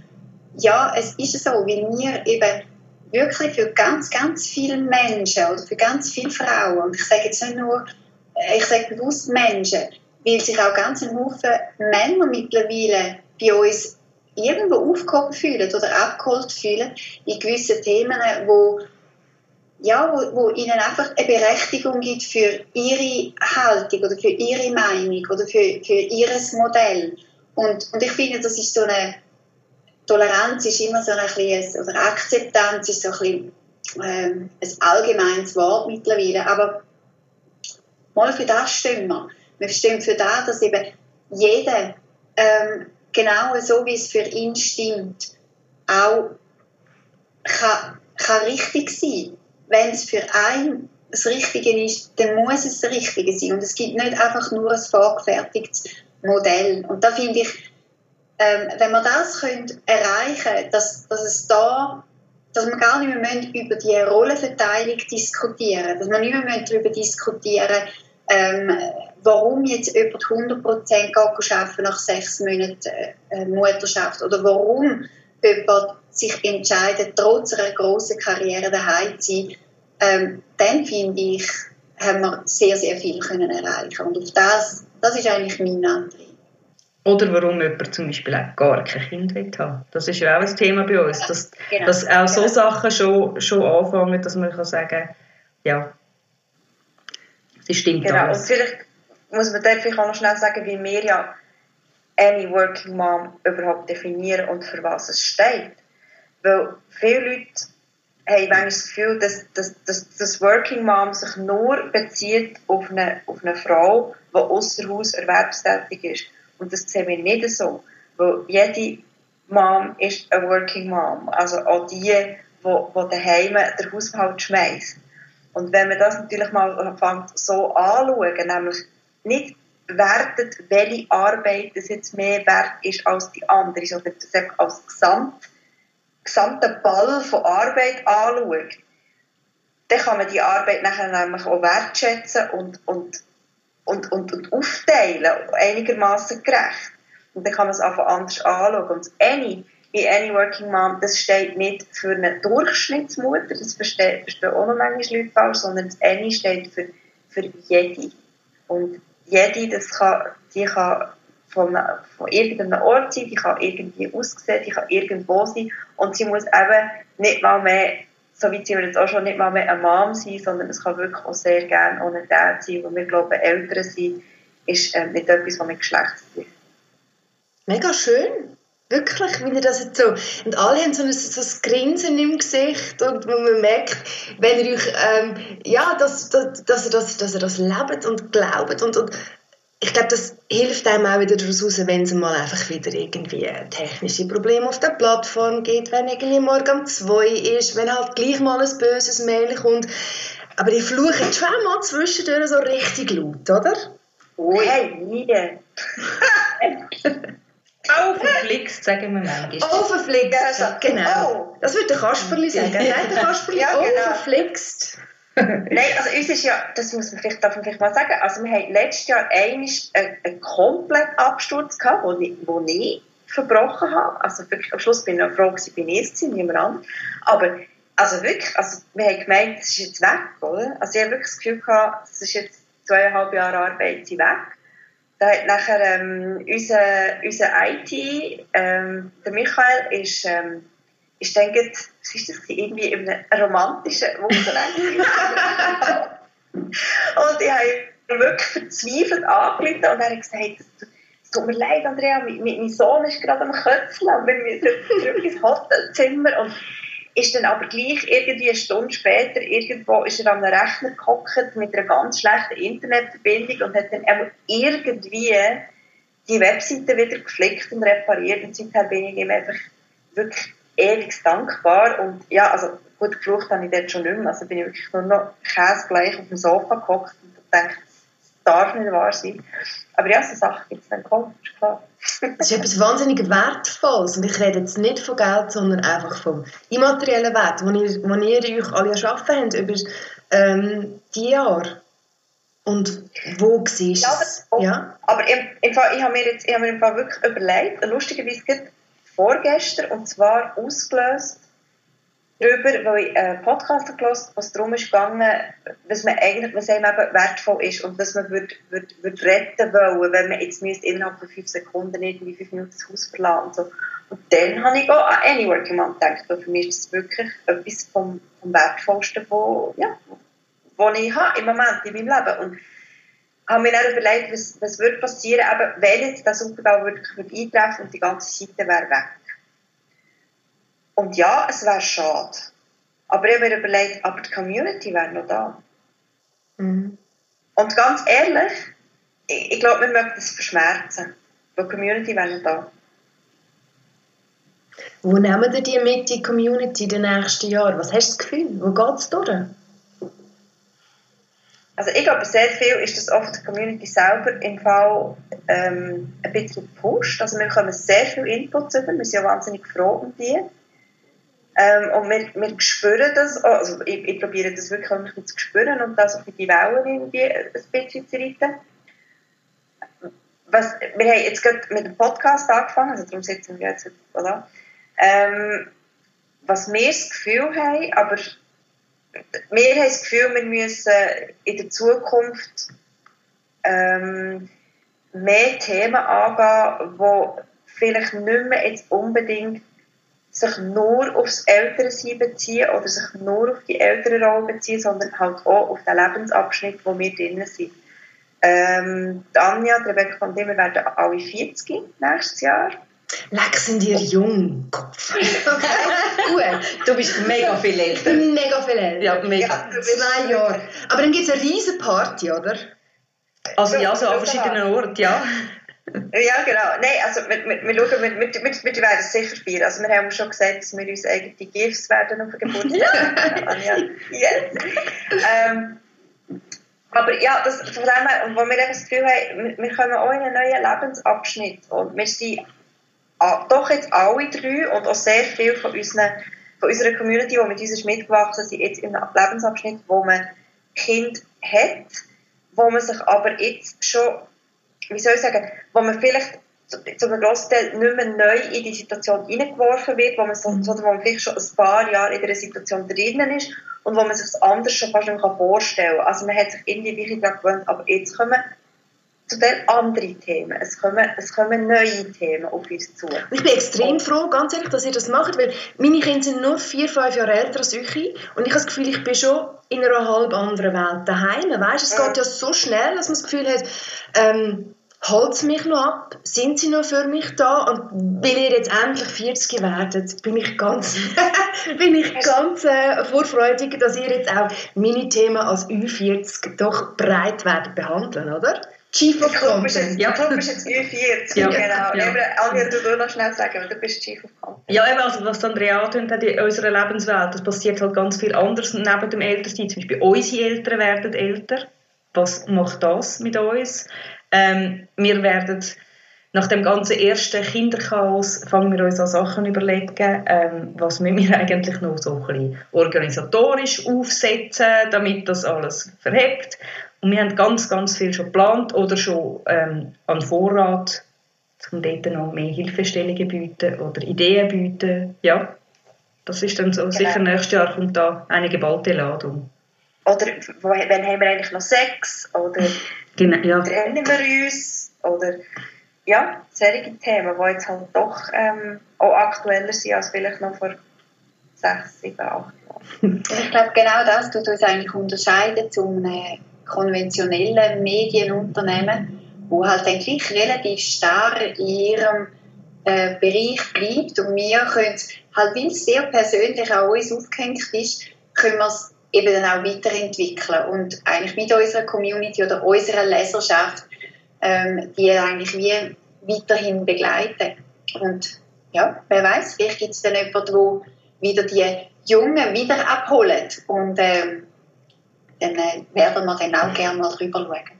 ja, es ist so, weil wir eben wirklich für ganz, ganz viele Menschen oder für ganz viele Frauen, und ich sage jetzt nicht nur, ich sage bewusst Menschen, weil sich auch ganz Haufen Männer mittlerweile bei uns irgendwo aufgehoben fühlen oder abgeholt fühlen in gewissen Themen, wo ja, wo, wo ihnen einfach eine Berechtigung gibt für ihre Haltung oder für ihre Meinung oder für, für ihr Modell. Und, und ich finde, das ist so eine Toleranz ist immer so ein bisschen, oder Akzeptanz ist so ein bisschen ähm, ein allgemeines Wort mittlerweile, aber mal für das stehen wir. Wir stehen für das, dass eben jeder ähm, genau so, wie es für ihn stimmt, auch kann, kann richtig sein. Wenn es für einen das Richtige ist, dann muss es das Richtige sein. Und es gibt nicht einfach nur ein vorgefertigtes Modell. Und da finde ich, ähm, wenn wir das können erreichen dass, dass es da dass wir gar nicht mehr über die Rollenverteilung diskutieren dass wir nicht mehr darüber diskutieren ähm, warum jetzt jemand 100% arbeiten nach sechs Monaten äh, Mutterschaft oder warum jemand sich entscheidet, trotz einer grossen Karriere daheim zu sein, ähm, dann finde ich, haben wir sehr, sehr viel können erreichen Und auf das, das ist eigentlich mein Antrieb. Oder warum jemand zum Beispiel auch gar kein Kind will haben. Das ist ja auch ein Thema bei uns, dass, genau. dass auch so genau. Sachen schon, schon anfangen, dass man kann sagen ja, sie stimmt genau. alles. Und vielleicht muss man dort vielleicht auch noch schnell sagen, wie wir ja any working mom überhaupt definieren und für was es steht. Weil viele Leute haben manchmal das Gefühl, dass, dass, dass, dass Working Mom sich nur bezieht auf eine, auf eine Frau, die außer Haus erwerbstätig ist. Und das sehen wir nicht so. Weil jede Mom ist eine Working Mom. Also auch die, die, die daheim den Haushalt schmeißt. Und wenn man das natürlich mal anfängt so anschauen, nämlich nicht wertet, welche Arbeit das jetzt mehr wert ist als die andere, sondern das als Gesamt, gesamten Ball von Arbeit anschaut, dann kann man die Arbeit nachher nämlich auch wertschätzen und, und und, und, und aufteilen, einigermaßen gerecht. Und dann kann man es einfach anders anschauen. Und Any, in Any Working Mom, das steht nicht für eine Durchschnittsmutter, das verstehen, verstehen auch noch manchmal Leute falsch, sondern das Any steht für, für jede. Und jede, das kann, die kann von, von irgendeinem Ort sein, die kann irgendwie aussehen, die kann irgendwo sein und sie muss eben nicht mal mehr so weit sind wir jetzt auch schon nicht mal mehr eine Mom sein, sondern es kann wirklich auch sehr gerne ein Dad sein, wo wir glauben, Eltern sein, ist äh, nicht etwas, was mit Geschlecht ist. Mega schön. Wirklich, wie ihr das jetzt so, und alle haben so ein, so ein Grinsen im Gesicht und wo man merkt, wenn ihr euch, ähm, ja, dass, dass, dass, das, dass ihr das lebt und glaubt und, und ich glaube, das hilft einem auch wieder daraus raus, wenn es mal einfach wieder irgendwie technische Probleme auf der Plattform gibt, wenn irgendwie morgen um zwei ist, wenn halt gleich mal ein böses Mail kommt. Aber die fluchen schon mal zwischendurch so richtig laut, oder? Oh, hey, nie. Aufgeflixt, sagen wir manchmal. Aufgeflixt, also, genau. Oh. Das würde der Kasperli sagen. Nein, der Kasperli, ja, genau. aufgeflixt. Nein, also uns ist ja, das muss man vielleicht, darf man vielleicht mal sagen, also wir haben letztes Jahr einen, einen, einen kompletten Absturz gehabt, wo ich, wo ich verbrochen habe. Also wirklich, am Schluss bin ich froh gewesen, bin ich es niemand anderes. Aber, also wirklich, also wir haben gemeint, es ist jetzt weg, oder? Also ich habe wirklich das Gefühl gehabt, es ist jetzt zweieinhalb Jahre Arbeit weg. Da hat nachher ähm, unser, unser IT, ähm, der Michael, ist, ähm, ich denke, was ist das, irgendwie in einem romantischen Wochenende. und ich habe wirklich verzweifelt angerufen und er hat gesagt, es tut mir leid, Andrea, mein, mein Sohn ist gerade am Köpfeln und wir müssen zurück ins Hotelzimmer und ist dann aber gleich irgendwie eine Stunde später irgendwo ist er an einem Rechner gehockt mit einer ganz schlechten Internetverbindung und hat dann irgendwie die Webseite wieder geflickt und repariert und seither bin ich ihm einfach wirklich ewig dankbar. Und ja, also gut, geflucht habe ich dort schon nicht mehr. Also bin ich wirklich nur noch käsegleich auf dem Sofa gehockt und dachte, darf nicht wahr sein. Aber ja, so Sachen gibt es dann kaum, ist klar. Das ist etwas wahnsinnig Wertvolles. Und ich rede jetzt nicht von Geld, sondern einfach vom immateriellen Wert, den ihr, den ihr euch alle erschaffen habt über ähm, die Jahre. Und wo siehst du es? Ja, aber, ja? aber im, im Fall, ich habe mir jetzt ich habe mir im Fall wirklich überlegt, lustigerweise vorgestern, und zwar ausgelöst darüber, weil ich einen Podcast gelesen was darum ist gegangen, was man eigentlich, was einem eben wertvoll ist und was man würde, würde, würde retten wollen, wenn man jetzt müsste innerhalb von fünf Sekunden irgendwie fünf Minuten das Haus verlassen und so. Und dann habe ich auch an Any Working Mom gedacht, weil für mich ist das wirklich etwas vom, vom Wertvollsten, wo, ja, wo ich habe im Moment in meinem Leben. Und habe mir dann überlegt, was, was würde passieren, eben, wenn jetzt der Supergau wirklich würde eintreffen und die ganze Seite wäre weg. Und ja, es wäre schade. Aber ich habe mir überlegt, aber die Community wäre noch da. Mhm. Und ganz ehrlich, ich, ich glaube, wir möchten es verschmerzen. Weil die Community wäre noch da. Wo nehmen ihr die mit, die Community, in den nächsten Jahren? Was hast du das Gefühl? Wo geht es durch? Also ich glaube, sehr viel ist das oft die Community selber im Fall ähm, ein bisschen gepusht. Also wir bekommen sehr viel Input über, wir sind ja wahnsinnig froh um die. Ähm, und wir, wir spüren das, auch. also ich, ich probiere das wirklich zu spüren und das auf die Wellen irgendwie ein bisschen zu reiten. Was, wir haben jetzt gerade mit dem Podcast angefangen, also darum sitzen wir jetzt, oder? Ähm, was wir das Gefühl haben, aber wir haben das Gefühl, wir müssen in der Zukunft ähm, mehr Themen angehen, die vielleicht nicht mehr jetzt unbedingt sich nur aufs Elternsein beziehen oder sich nur auf die Elternrolle beziehen, sondern halt auch auf den Lebensabschnitt, wo wir drin sind. Ähm, Anja, Rebecca von Dimmer werden alle 40 nächstes Jahr. Leck, sind ihr jung. Kopf. Gut, du bist mega viel älter. Mega viel älter. Ja, mega. Ja, Zwei Jahre. Aber dann gibt es eine riesige Party, oder? Also ja, so an verschiedenen Orten, ja. Ja, genau. Nein, also wir, wir, wir schauen, wir, wir, wir, wir werden es sicher feiern. Also wir haben schon gesagt, dass wir uns eigene Gifts werden auf den Geburtstag. Anja. Yes. Ähm, aber ja, das, von dem her, und wo wir das Gefühl haben, wir, wir kommen auch in einen neuen Lebensabschnitt. Und wir sind doch jetzt alle drei und auch sehr viel von, unseren, von unserer Community, die mit uns ist mitgewachsen sind, jetzt in einem Lebensabschnitt, wo man Kind hat, wo man sich aber jetzt schon wie soll ich sagen, wo man vielleicht zu, zu einem grossen Teil nicht mehr neu in die Situation hineingeworfen wird, wo man, so, sondern wo man vielleicht schon ein paar Jahre in dieser Situation drinnen ist und wo man sich es anders schon fast nicht mehr vorstellen kann. Also man hat sich irgendwie wirklich daran gewöhnt, aber jetzt kommen zu den anderen Themen. Es kommen, es kommen neue Themen auf uns zu. Ich bin extrem froh, ganz ehrlich, dass ihr das macht, weil meine Kinder sind nur vier, fünf Jahre älter als ich und ich habe das Gefühl, ich bin schon in einer halb anderen Welt daheim. Weißt, es geht ja so schnell, dass man das Gefühl hat, ähm, holt es mich noch ab? Sind sie noch für mich da? Und weil ihr jetzt endlich 40 werdet, bin ich ganz, bin ich ganz äh, vorfreudig, dass ihr jetzt auch meine Themen als Ü40 doch breit werdet behandeln, oder? Chief of Content. ja. du bist jetzt Ü40, Ja. genau. Ja. Eben, Anja, du willst noch schnell sagen, weil du bist Chief of Content. Ja, eben, also was Andrea angetönt hat in unserer Lebenswelt, das passiert halt ganz viel anders neben dem Elternsein. Zum Beispiel unsere Eltern werden älter. Was macht das mit uns? Ähm, wir werden nach dem ganzen ersten Kinderchaos fangen wir uns an Sachen überlegen, ähm, was müssen wir eigentlich noch so ein bisschen organisatorisch aufsetzen, damit das alles verhebt. Und wir haben ganz, ganz viel schon geplant oder schon ähm, an Vorrat, um dort noch mehr Hilfestellungen bieten oder Ideen bieten. Ja, das ist dann so. Sicher nächstes Jahr kommt da eine geballte Ladung. Oder wann haben wir eigentlich noch Sex? Oder Genau, ja. trennen wir uns? Oder ja, solche Themen, die jetzt halt doch ähm, auch aktueller sind als vielleicht noch vor sechs, sieben, acht Jahren. Ich glaube, genau das tut uns eigentlich unterscheiden zu einem konventionellen Medienunternehmen, wo halt dann gleich relativ starr in ihrem äh, Bereich bleibt und wir können es, halt weil es sehr persönlich an uns aufgehängt ist, können wir es eben dann auch weiterentwickeln und eigentlich mit unserer Community oder unserer Leserschaft ähm, die eigentlich wie weiterhin begleiten. Und ja, wer weiß, vielleicht gibt es dann jemanden, der wieder die Jungen wieder abholt und ähm, dann äh, werden wir dann auch gerne mal drüber schauen.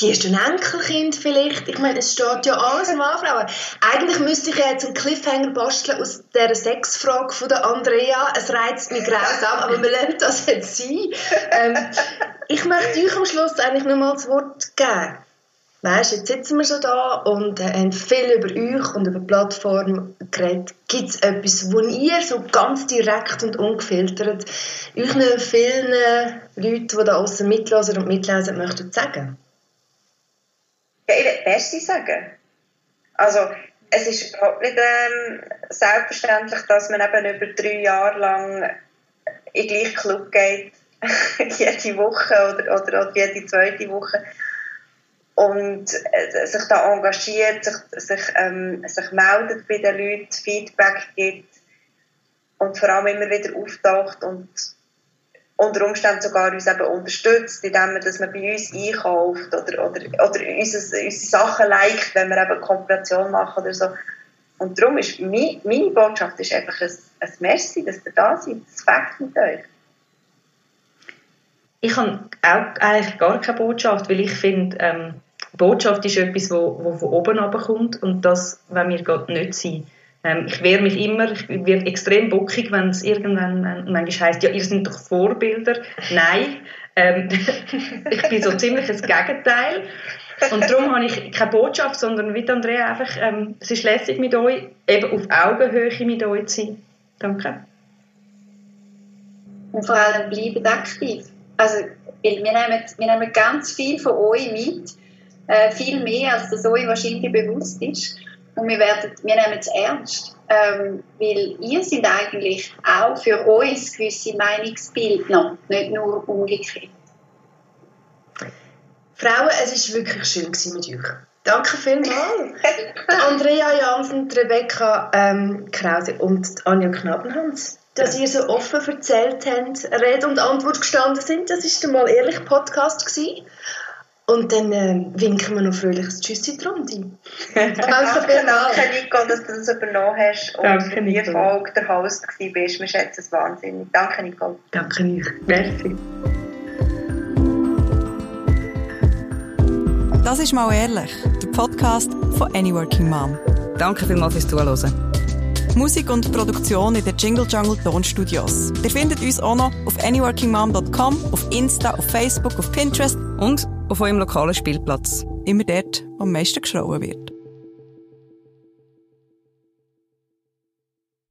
Die ist ein Enkelkind vielleicht. Ich meine, es steht ja alles am Anfang. Aber eigentlich müsste ich jetzt einen Cliffhanger basteln aus dieser Sexfrage von der Andrea. Es reizt mich grausam, aber wir lassen das jetzt sein. Ähm, ich möchte euch am Schluss eigentlich nur mal das Wort geben. Weißt, jetzt sitzen wir so da und äh, haben viel über euch und über die Plattform geredet. Gibt es etwas, wo ihr so ganz direkt und ungefiltert euch vielen Leuten, die da außen mitlesen und mitlesen, möchtet sagen? Ich will Merci sagen. Also, es ist überhaupt nicht ähm, selbstverständlich, dass man eben über drei Jahre lang in den gleichen Club geht, jede Woche oder, oder, oder jede zweite Woche. Und äh, sich da engagiert, sich, sich, ähm, sich meldet bei den Leuten, Feedback gibt. Und vor allem immer wieder auftaucht und unter Umständen sogar uns eben unterstützt, indem man, dass man bei uns einkauft oder, oder, oder unsere, unsere Sachen liked, wenn wir eben Kooperation machen oder so. Und darum ist meine, meine Botschaft ist einfach ein, ein Merci, dass ihr da seid. Das fängt mit euch. Ich habe auch eigentlich gar keine Botschaft, weil ich finde, ähm, Botschaft ist etwas, wo von oben kommt und das wenn wir gerade nicht sein. Ähm, ich wehre mich immer, ich werde extrem bockig, wenn es irgendwann manchmal heisst, ja, ihr seid doch Vorbilder. Nein, ähm, ich bin so ziemlich das Gegenteil. Und darum habe ich keine Botschaft, sondern wie Andrea einfach, ähm, es ist lässig mit euch, eben auf Augenhöhe mit euch zu sein. Danke. Und vor allem bleibt aktiv. Also, wir nehmen, wir nehmen ganz viel von euch mit, äh, viel mehr, als das euch wahrscheinlich bewusst ist. Und wir, werden, wir nehmen es ernst, ähm, weil ihr seid eigentlich auch für uns gewisse Meinungsbildner, nicht nur umgekehrt. Frauen, es war wirklich schön mit euch. Danke vielmals. Andrea Jansen, Rebecca ähm, Krause und Anja Knabenhans, dass ihr so offen erzählt habt, Rede und Antwort gestanden sind. Das war der mal ehrlich Podcast gewesen. Und dann äh, winken wir noch fröhliches Tschüssi drum. Danke, danke Nico, dass du das übernommen hast und danke, für die Folge der Host bist. Wir schätzen es wahnsinnig. Danke, Nico. Danke, Nico. Merci. Das ist «Mal ehrlich», der Podcast von «Any Working Mom». Danke vielmals fürs Zuhören. Musik und Produktion in den Jingle Jungle Tonstudios. Ihr findet uns auch noch auf anyworkingmom.com, auf Insta, auf Facebook, auf Pinterest und auf eurem lokalen Spielplatz. Immer dort, wo am meisten geschrauen wird.